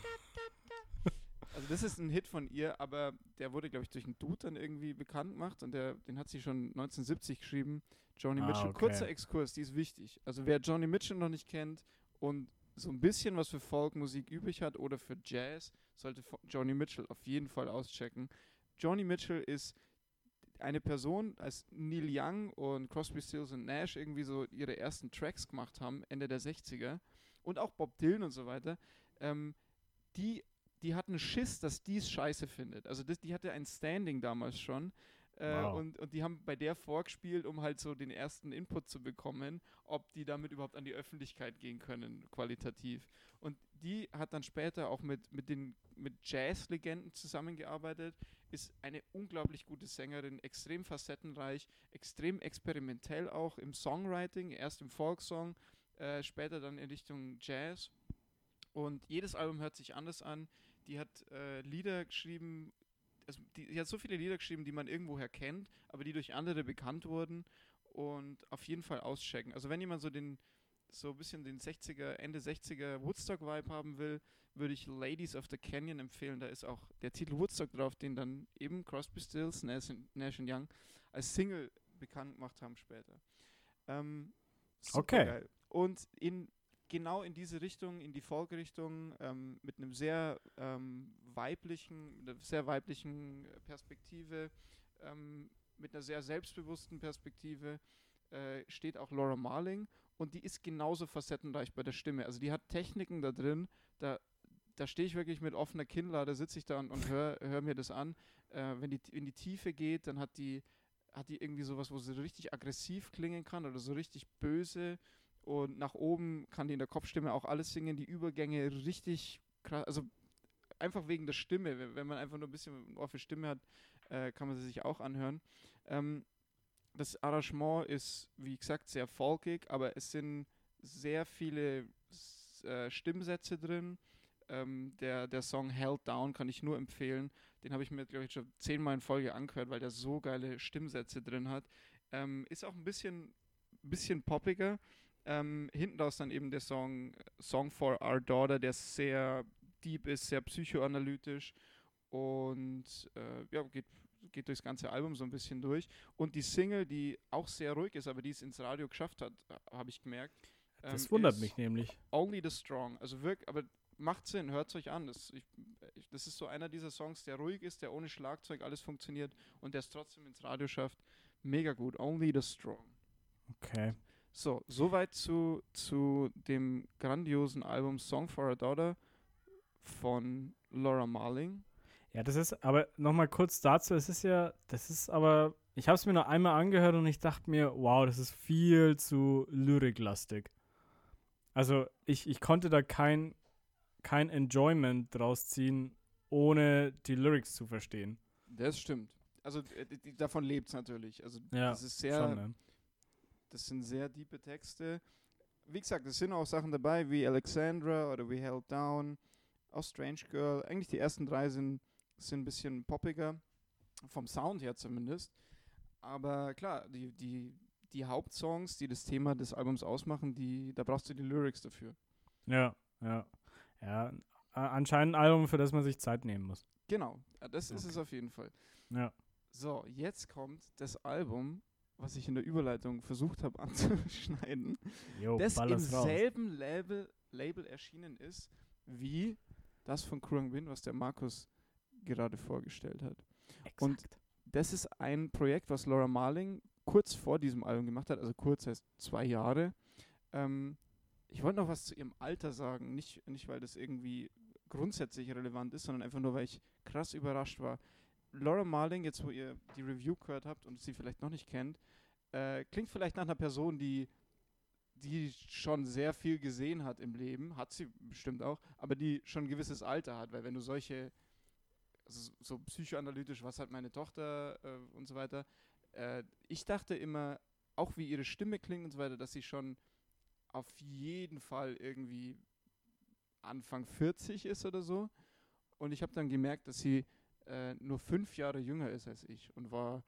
Also das ist ein Hit von ihr, aber der wurde, glaube ich, durch einen Dude dann irgendwie bekannt gemacht und der, den hat sie schon 1970 geschrieben. Joni Ah, Mitchell. okay. Kurzer Exkurs, die ist wichtig. Also wer Joni Mitchell noch nicht kennt und so ein bisschen was für Folkmusik übrig hat oder für Jazz, sollte Joni Mitchell auf jeden Fall auschecken. Joni Mitchell ist eine Person, als Neil Young und Crosby, Stills und Nash irgendwie so ihre ersten Tracks gemacht haben, Ende der 60er und auch Bob Dylan und so weiter, ähm, die, die hatten Schiss, dass die es scheiße findet. Also das, die hatte ein Standing damals schon, Äh, Wow. und, und die haben bei der vorgespielt, um halt so den ersten Input zu bekommen, ob die damit überhaupt an die Öffentlichkeit gehen können, qualitativ. Und die hat dann später auch mit, mit den mit Jazz-Legenden zusammengearbeitet, ist eine unglaublich gute Sängerin, extrem facettenreich, extrem experimentell auch im Songwriting, erst im Folksong, äh, später dann in Richtung Jazz. Und jedes Album hört sich anders an. Die hat äh, Lieder geschrieben, also die, die hat so viele Lieder geschrieben, die man irgendwoher kennt, aber die durch andere bekannt wurden und auf jeden Fall auschecken. Also wenn jemand so den so ein bisschen den 60er, Ende 60er Woodstock-Vibe haben will, würde ich Ladies of the Canyon empfehlen. Da ist auch der Titel Woodstock drauf, den dann eben Crosby, Stills, Nash, Nash Young als Single bekannt gemacht haben später. Ähm, Okay. supergeil. Und in genau in diese Richtung, in die Folk-Richtung, ähm, mit einem sehr ähm, weiblichen, einer sehr weiblichen Perspektive, ähm, mit einer sehr selbstbewussten Perspektive, äh, steht auch Laura Marling und die ist genauso facettenreich bei der Stimme. Also die hat Techniken da drin, da, da stehe ich wirklich mit offener Kinnlade, sitze ich da und, und höre hör mir das an. Äh, wenn die in die Tiefe geht, dann hat die, hat die irgendwie sowas, wo sie richtig aggressiv klingen kann oder so richtig böse. Und nach oben kann die in der Kopfstimme auch alles singen, die Übergänge richtig krass, also einfach wegen der Stimme. Wenn, man einfach nur ein bisschen ein Ohr für Stimme hat, äh, kann man sie sich auch anhören. Ähm, das Arrangement ist, wie gesagt, sehr folkig, aber es sind sehr viele äh, Stimmsätze drin. Ähm, der, der Song Held Down kann ich nur empfehlen. Den habe ich mir, glaube ich, schon zehnmal in Folge angehört, weil der so geile Stimmsätze drin hat. Ähm, ist auch ein bisschen, bisschen poppiger. Ähm, hinten raus dann eben der Song Song for Our Daughter, der sehr deep ist, sehr psychoanalytisch und äh, ja, geht, geht durchs ganze Album so ein bisschen durch. Und die Single, die auch sehr ruhig ist, aber die es ins Radio geschafft hat, habe ich gemerkt. Das ähm, wundert ist mich nämlich. Only the Strong. Also wirklich, aber macht Sinn, hört es euch an. Das, ich, ich, das ist so einer dieser Songs, der ruhig ist, der ohne Schlagzeug alles funktioniert und der es trotzdem ins Radio schafft. Mega gut. Only the Strong. Okay. So, soweit zu, zu dem grandiosen Album Song for a Daughter von Laura Marling. Ja, das ist, aber nochmal kurz dazu, es ist ja, das ist aber, ich habe es mir noch einmal angehört und ich dachte mir, wow, das ist viel zu lyriklastig. Also ich, ich konnte da kein, kein Enjoyment draus ziehen, ohne die Lyrics zu verstehen. Das stimmt. Also davon lebt es natürlich. Also Ja, das ist sehr, Schon, ne? Das sind sehr tiefe Texte. Wie gesagt, es sind auch Sachen dabei wie Alexandra oder We Held Down, auch Strange Girl. Eigentlich die ersten drei sind, sind ein bisschen poppiger, vom Sound her zumindest. Aber klar, die, die, die Hauptsongs, die das Thema des Albums ausmachen, die, da brauchst du die Lyrics dafür. Ja, ja. Ja, anscheinend ein Album, für das man sich Zeit nehmen muss. Genau, das ist Okay. es auf jeden Fall. Ja. So, jetzt kommt das Album, was ich in der Überleitung versucht habe anzuschneiden. Jo, das im selben Label, Label erschienen ist wie das von Kurang Bin, was der Markus gerade vorgestellt hat. Und Exakt. das ist ein Projekt, was Laura Marling kurz vor diesem Album gemacht hat, also kurz heißt zwei Jahre. Ähm, ich wollte noch was zu ihrem Alter sagen, nicht, nicht weil das irgendwie grundsätzlich relevant ist, sondern einfach nur, weil ich krass überrascht war. Laura Marling, jetzt wo ihr die Review gehört habt und sie vielleicht noch nicht kennt, äh, klingt vielleicht nach einer Person, die die schon sehr viel gesehen hat im Leben, hat sie bestimmt auch, aber die schon ein gewisses Alter hat, weil wenn du solche, also so psychoanalytisch, was hat meine Tochter äh, und so weiter, äh, ich dachte immer, auch wie ihre Stimme klingt und so weiter, dass sie schon auf jeden Fall irgendwie Anfang 40 ist oder so. Und ich habe dann gemerkt, dass sie äh, nur fünf Jahre jünger ist als ich und war,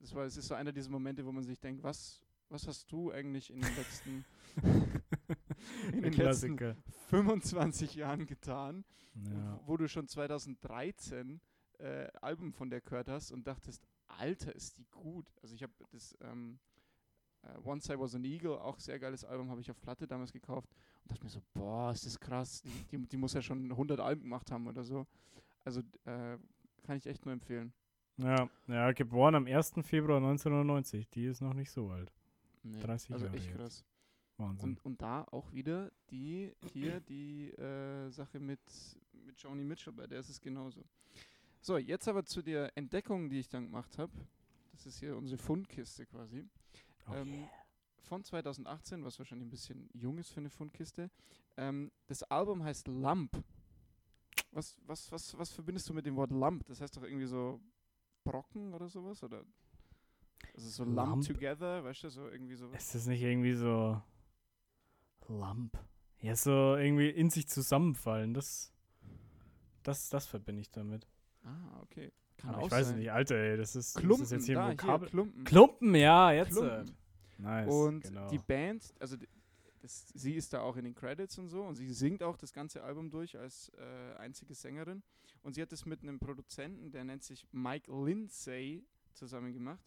das war, es ist so einer dieser Momente, wo man sich denkt, was, was hast du eigentlich in den letzten, in den letzten Klassiker. 25 Jahren getan, Ja. wo du schon 2013 äh, Alben von der gehört hast und dachtest, Alter, ist die gut. Also ich habe das ähm, äh, Once I Was an Eagle, auch sehr geiles Album, habe ich auf Platte damals gekauft und dachte mir so, boah, ist das krass, die, die, die muss ja schon 100 Alben gemacht haben oder so. Also äh, kann ich echt nur empfehlen. Ja, ja, geboren am 1. Februar 1990. Die ist noch nicht so alt. Nee, 30 also Jahre echt jetzt. krass. Wahnsinn. Und, und da auch wieder die hier die äh, Sache mit, mit Joni Mitchell, bei der ist es genauso. So, jetzt aber zu der Entdeckung, die ich dann gemacht habe. Das ist hier unsere Fundkiste quasi. Oh ähm, yeah. Von 2018, was wahrscheinlich ein bisschen jung ist für eine Fundkiste. Ähm, das Album heißt Lump. Was, was, was, was verbindest du mit dem Wort Lump? Das heißt doch irgendwie so Brocken oder sowas? Oder also so Lump, Lump? Together, weißt du, so irgendwie so. Ist das nicht irgendwie so Lump? Ja, so irgendwie in sich zusammenfallen. Das, das, das verbinde ich damit. Ah, okay. Kann Aber auch ich weiß es sein. nicht, Alter, ey, das ist, Klumpen, das ist jetzt hier da, ein Vokabel. Klumpen. Klumpen, ja, jetzt. Klumpen. Äh. Nice. Und genau. die Band, also das, sie ist da auch in den Credits und so und sie singt auch das ganze Album durch als äh, einzige Sängerin. Und sie hat es mit einem Produzenten, der nennt sich Mike Lindsay, zusammen gemacht.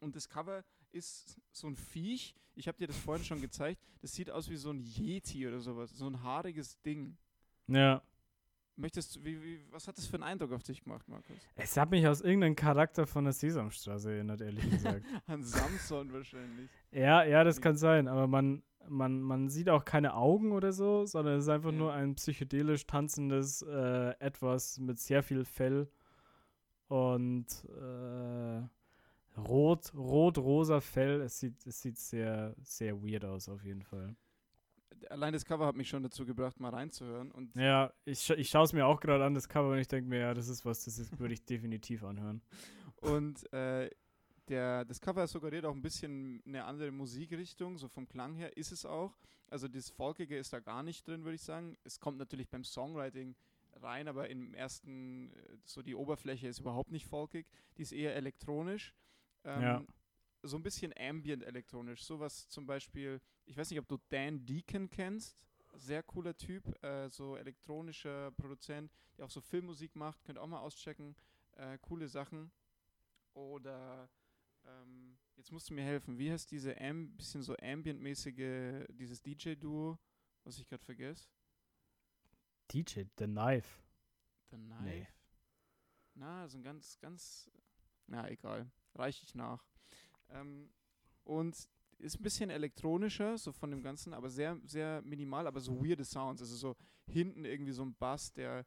Und das Cover ist so ein Viech. Ich habe dir das vorhin schon gezeigt. Das sieht aus wie so ein Yeti oder sowas. So ein haariges Ding. ja. Möchtest du, wie, wie, was hat das für einen Eindruck auf dich gemacht, Markus? Es hat mich aus irgendeinem Charakter von der Sesamstraße erinnert, ehrlich gesagt. An Samson wahrscheinlich. ja, ja, das kann sein, aber man, man, man sieht auch keine Augen oder so, sondern es ist einfach Ja. nur ein psychedelisch tanzendes äh, Etwas mit sehr viel Fell und äh, rot, rot-rosa Fell. Es sieht, es sieht sehr, sehr weird aus, auf jeden Fall. Allein das Cover hat mich schon dazu gebracht, mal reinzuhören. Und Ja, ich, scha- ich schaue es mir auch gerade an, das Cover, und ich denke mir, ja, das ist was, das ist- würde ich definitiv anhören. Und äh, der, das Cover suggeriert auch ein bisschen eine andere Musikrichtung, so vom Klang her ist es auch. Also das Folkige ist da gar nicht drin, würde ich sagen. Es kommt natürlich beim Songwriting rein, aber im ersten, äh, so die Oberfläche ist überhaupt nicht folkig. Die ist eher elektronisch. Ähm, Ja. So ein bisschen ambient elektronisch. Sowas zum Beispiel, ich weiß nicht, ob du Dan Deacon kennst. Sehr cooler Typ, äh, so elektronischer Produzent, der auch so Filmmusik macht. Könnt ihr auch mal auschecken. Äh, coole Sachen. Oder ähm, jetzt musst du mir helfen. Wie heißt diese Am bisschen so ambient-mäßige, dieses DJ-Duo, was ich gerade vergesse? DJ, The Knife. The Knife? Nee. Na, so ein ganz, ganz. Na, egal. Reiche ich nach. Ähm, und ist ein bisschen elektronischer, so von dem Ganzen, aber sehr, sehr minimal, aber so weirde Sounds. Also so hinten irgendwie so ein Bass, der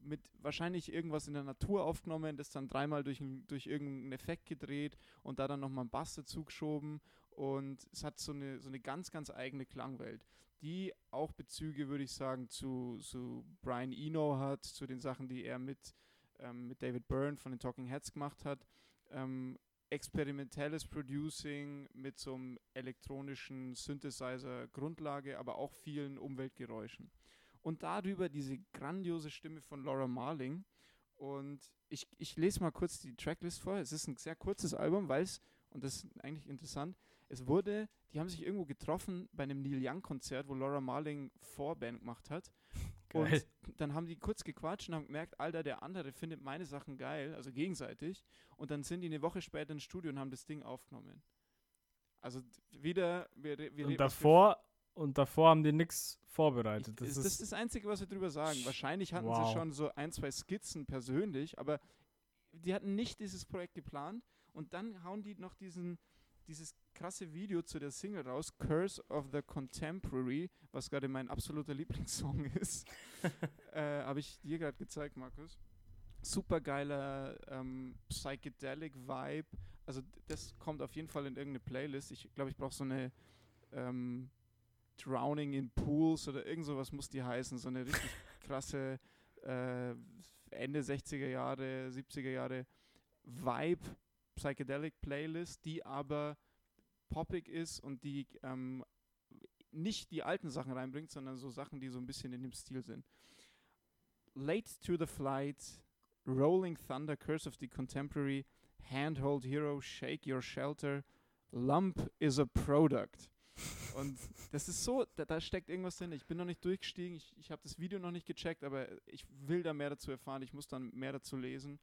mit wahrscheinlich irgendwas in der Natur aufgenommen, das dann dreimal durch, durch irgendeinen Effekt gedreht und da dann nochmal ein Bass dazu geschoben. Und es hat so eine, so eine ganz, ganz eigene Klangwelt, die auch Bezüge, würde ich sagen, zu, zu Brian Eno hat, zu den Sachen, die er mit, ähm, mit David Byrne von den Talking Heads gemacht hat. Ähm, experimentelles Producing mit so einem elektronischen Synthesizer-Grundlage, aber auch vielen Umweltgeräuschen. Und darüber diese grandiose Stimme von Laura Marling. Und ich, ich lese mal kurz die Tracklist vor. Es ist ein sehr kurzes Album, weil es, und das ist eigentlich interessant, es wurde, die haben sich irgendwo getroffen bei einem Neil Young-Konzert, wo Laura Marling Vorband gemacht hat. Geil. Und dann haben die kurz gequatscht und haben gemerkt, Alter, der andere findet meine Sachen geil, also gegenseitig. Und dann sind die eine Woche später ins Studio und haben das Ding aufgenommen. Also wieder, wir, wir Und davor, und davor haben die nichts ich, vorbereitet. Das ist, ist, das ist das Einzige, was wir drüber sagen. Wahrscheinlich hatten Wow. sie schon so ein, zwei Skizzen persönlich, aber die hatten nicht dieses Projekt geplant. Und dann hauen die noch diesen, dieses krasse Video zu der Single raus, Curse of the Contemporary, was gerade mein absoluter Lieblingssong ist. äh, Habe ich dir gerade gezeigt, Markus. Super geiler ähm, Psychedelic Vibe. Also das kommt auf jeden Fall in irgendeine Playlist. Ich glaube, ich brauche so eine ähm, Drowning in Pools oder irgend sowas muss die heißen. So eine richtig krasse äh, Ende 60er Jahre, 70er Jahre Vibe Psychedelic Playlist, die aber poppig ist und die ähm, nicht die alten Sachen reinbringt, sondern so Sachen, die so ein bisschen in dem Stil sind. Late to the Flight, Rolling Thunder, Curse of the Contemporary, Handhold Hero, Shake Your Shelter, Lump is a Product. Und das ist so, da, da steckt irgendwas drin. Ich bin noch nicht durchgestiegen, ich, ich habe das Video noch nicht gecheckt, aber ich will da mehr dazu erfahren, ich muss dann mehr dazu lesen.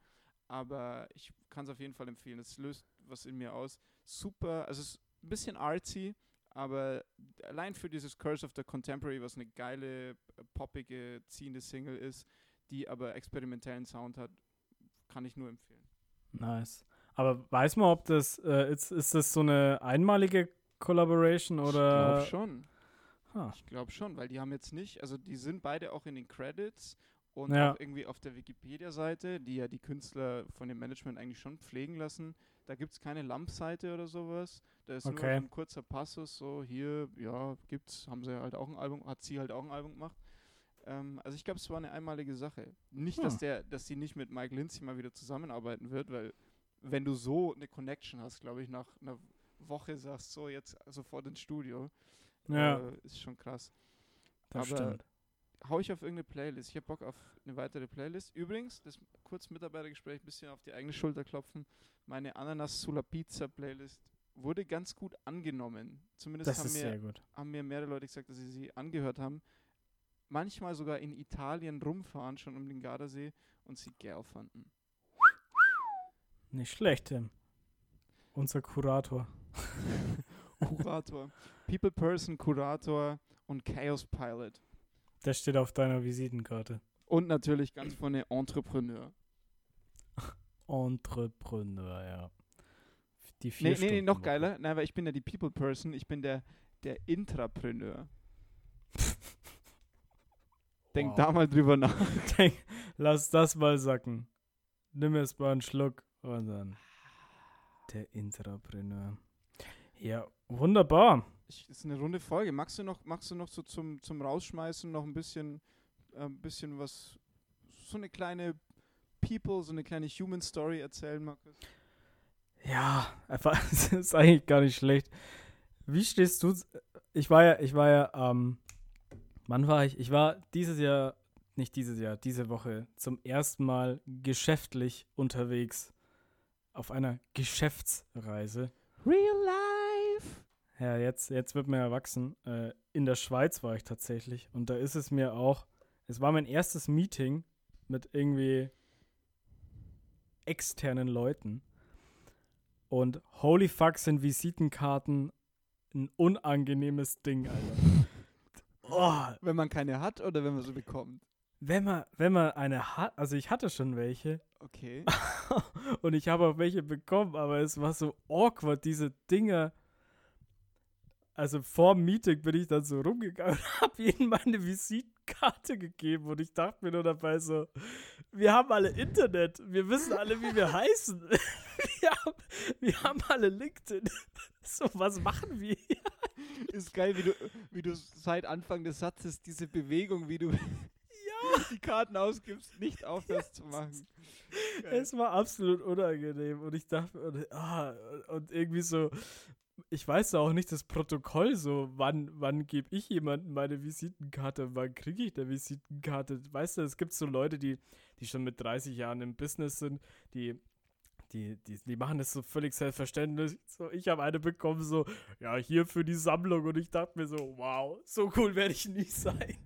Aber ich kann es auf jeden Fall empfehlen. Es löst was in mir aus. Super, also es ist ein bisschen artsy, aber allein für dieses Curse of the Contemporary, was eine geile, poppige, ziehende Single ist, die aber experimentellen Sound hat, kann ich nur empfehlen. nice. Aber weiß man, ob das, äh, ist, ist das so eine einmalige Collaboration Ich oder. glaube schon. Ah. Ich glaube schon, weil die haben jetzt nicht, also die sind beide auch in den Credits und Ja. auch irgendwie auf der Wikipedia-Seite, die ja die Künstler von dem Management eigentlich schon pflegen lassen, Da gibt es keine Lamp-Seite oder sowas. Da ist Okay. nur ein kurzer Passus, so hier, ja, gibt's, haben sie halt auch ein Album, hat sie halt auch ein Album gemacht. Ähm, also ich glaube, es war eine einmalige Sache. Nicht, dass Hm. der, dass sie nicht mit Mike Lindsay mal wieder zusammenarbeiten wird, weil wenn du so eine Connection hast, glaube ich, nach einer Woche sagst, so jetzt sofort ins Studio, Ja, äh, ist schon krass. das aber- stimmt. hau ich auf irgendeine Playlist. Ich habe Bock auf eine weitere Playlist. Übrigens, das kurz Mitarbeitergespräch, bisschen auf die eigene Schulter klopfen. Meine Ananas sulla Pizza Playlist wurde ganz gut angenommen. Zumindest Das haben, mir, gut. haben mir mehrere Leute gesagt, dass sie sie angehört haben. Manchmal sogar in Italien rumfahren, schon um den Gardasee und sie geil fanden. Nicht schlecht, Tim. Unser Kurator. Kurator. People Person, Kurator und Chaos Pilot. Der steht auf deiner Visitenkarte. Und natürlich ganz vorne Entrepreneur. Entrepreneur, ja. Die vier Nee, nee, nee, noch geiler. Nein, weil ich bin ja die People Person, ich bin der, der Intrapreneur. Denk Wow. da mal drüber nach. Denk, lass das mal sacken. Nimm erst mal einen Schluck und dann. Der Intrapreneur. Ja, wunderbar. Ich, das ist eine runde Folge. Magst du noch, magst du noch so zum, zum Rausschmeißen noch ein bisschen, äh, ein bisschen was, so eine kleine People, so eine kleine Human Story erzählen, Markus? Ja, einfach, das ist eigentlich gar nicht schlecht. Wie stehst du? Ich war ja, ich war ja, ähm, wann war ich? Ich war dieses Jahr, nicht dieses Jahr, diese Woche zum ersten Mal geschäftlich unterwegs auf einer Geschäftsreise. Real life! Ja, jetzt, jetzt wird man erwachsen. Äh, in der Schweiz war ich tatsächlich. Und da ist es mir auch. Es war mein erstes Meeting mit irgendwie externen Leuten. Und holy fuck sind Visitenkarten ein unangenehmes Ding, Alter. Oh, Wenn man keine hat oder wenn man sie bekommt? wenn man, wenn man eine hat, also ich hatte schon welche Okay. und ich habe auch welche bekommen, aber es war so awkward, diese Dinger. Also vor dem Meeting bin ich dann so rumgegangen und habe ihnen meine Visitenkarte gegeben und ich dachte mir nur dabei so, wir haben alle Internet, wir wissen alle, wie wir heißen. Wir haben, wir haben alle LinkedIn. So, was machen wir? hier? Ist geil, wie du, wie du seit Anfang des Satzes diese Bewegung, wie du die Karten ausgibst, nicht aufhörst zu machen. Geil. Es war absolut unangenehm und ich dachte, und, ah, und irgendwie so, ich weiß auch nicht das Protokoll so, wann, wann gebe ich jemandem meine Visitenkarte, wann kriege ich eine Visitenkarte? Weißt du, es gibt so Leute, die, die schon mit 30 Jahren im Business sind, die, die, die, die machen das so völlig selbstverständlich. So, ich habe eine bekommen, so, ja, hier für die Sammlung und ich dachte mir so, wow, so cool werde ich nie sein.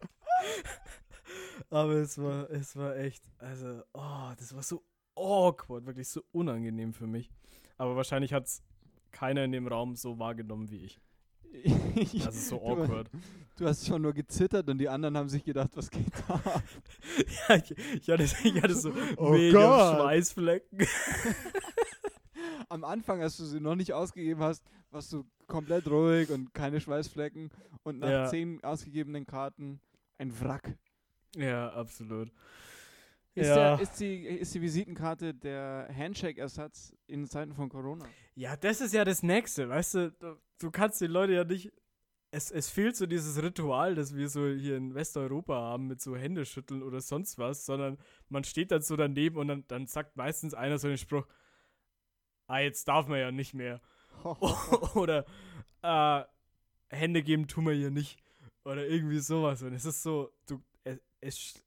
Aber es war, es war echt, also, oh, das war so awkward, wirklich so unangenehm für mich. Aber wahrscheinlich hat es keiner in dem Raum so wahrgenommen wie ich. Also so Du- awkward. Du hast schon nur gezittert und die anderen haben sich gedacht, was geht da ja, ich, ich, hatte, ich hatte so Oh mega Gott. Schweißflecken. Am Anfang, als du sie noch nicht ausgegeben hast, warst du komplett ruhig und keine Schweißflecken. Und nach Ja. zehn ausgegebenen Karten ein Wrack. ja, absolut. Ist, Ja. der, ist, die, ist die Visitenkarte der Handshake-Ersatz in Zeiten von Corona? Ja, das ist ja das Nächste, weißt du, du, kannst die Leute ja nicht. Es, es fehlt so dieses Ritual, das wir so hier in Westeuropa haben, mit so Händeschütteln oder sonst was, sondern man steht dann so daneben und dann, dann sagt meistens einer so den Spruch, ah, jetzt darf man ja nicht mehr. oder äh, Hände geben tun wir hier nicht. Oder irgendwie sowas. Und es ist so, du, es, es,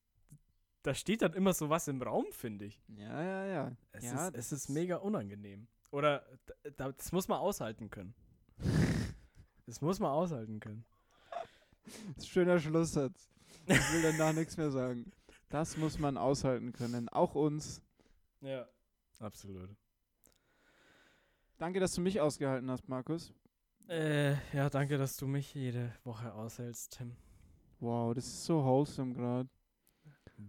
da steht dann immer so was im Raum, finde ich. ja, ja, ja. Es, ja, ist, es ist mega unangenehm. Oder das muss man aushalten können. Das muss man aushalten können. Das ist ein schöner Schlusssatz. Ich will danach nichts mehr sagen. Das muss man aushalten können. Auch uns. Ja. Absolut. Danke, dass du mich ausgehalten hast, Markus. Äh, ja, danke, dass du mich jede Woche aushältst, Tim. Wow, das ist so wholesome gerade.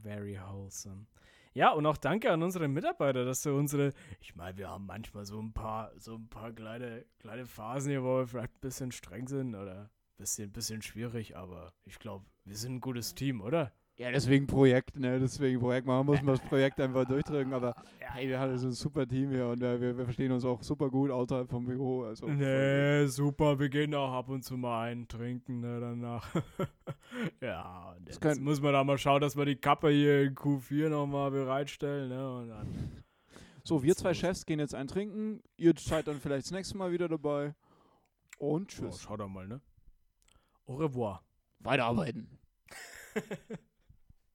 Very wholesome. Ja, und auch danke an unsere Mitarbeiter, dass wir unsere, ich meine, wir haben manchmal so ein paar, so ein paar kleine, kleine Phasen hier, wo wir vielleicht ein bisschen streng sind oder ein bisschen, bisschen schwierig, aber ich glaube, wir sind ein gutes Team, oder? Ja, deswegen Projekt, ne? Deswegen Projekt. Man muss man das Projekt einfach durchdrücken, aber hey, wir haben so ein super Team hier und äh, wir, wir verstehen uns auch super gut außerhalb vom Büro. Also Nee, super, wir gehen auch ab und zu mal einen trinken, ne, danach. ja, und jetzt können- muss man da mal schauen, dass wir die Kappe hier in Q4 nochmal bereitstellen, ne, und dann gut. So, wir zwei. Chefs gehen jetzt ein trinken. Ihr seid dann vielleicht das nächste Mal wieder dabei. Und oh, tschüss. schau doch mal, ne. Au revoir. Weiterarbeiten.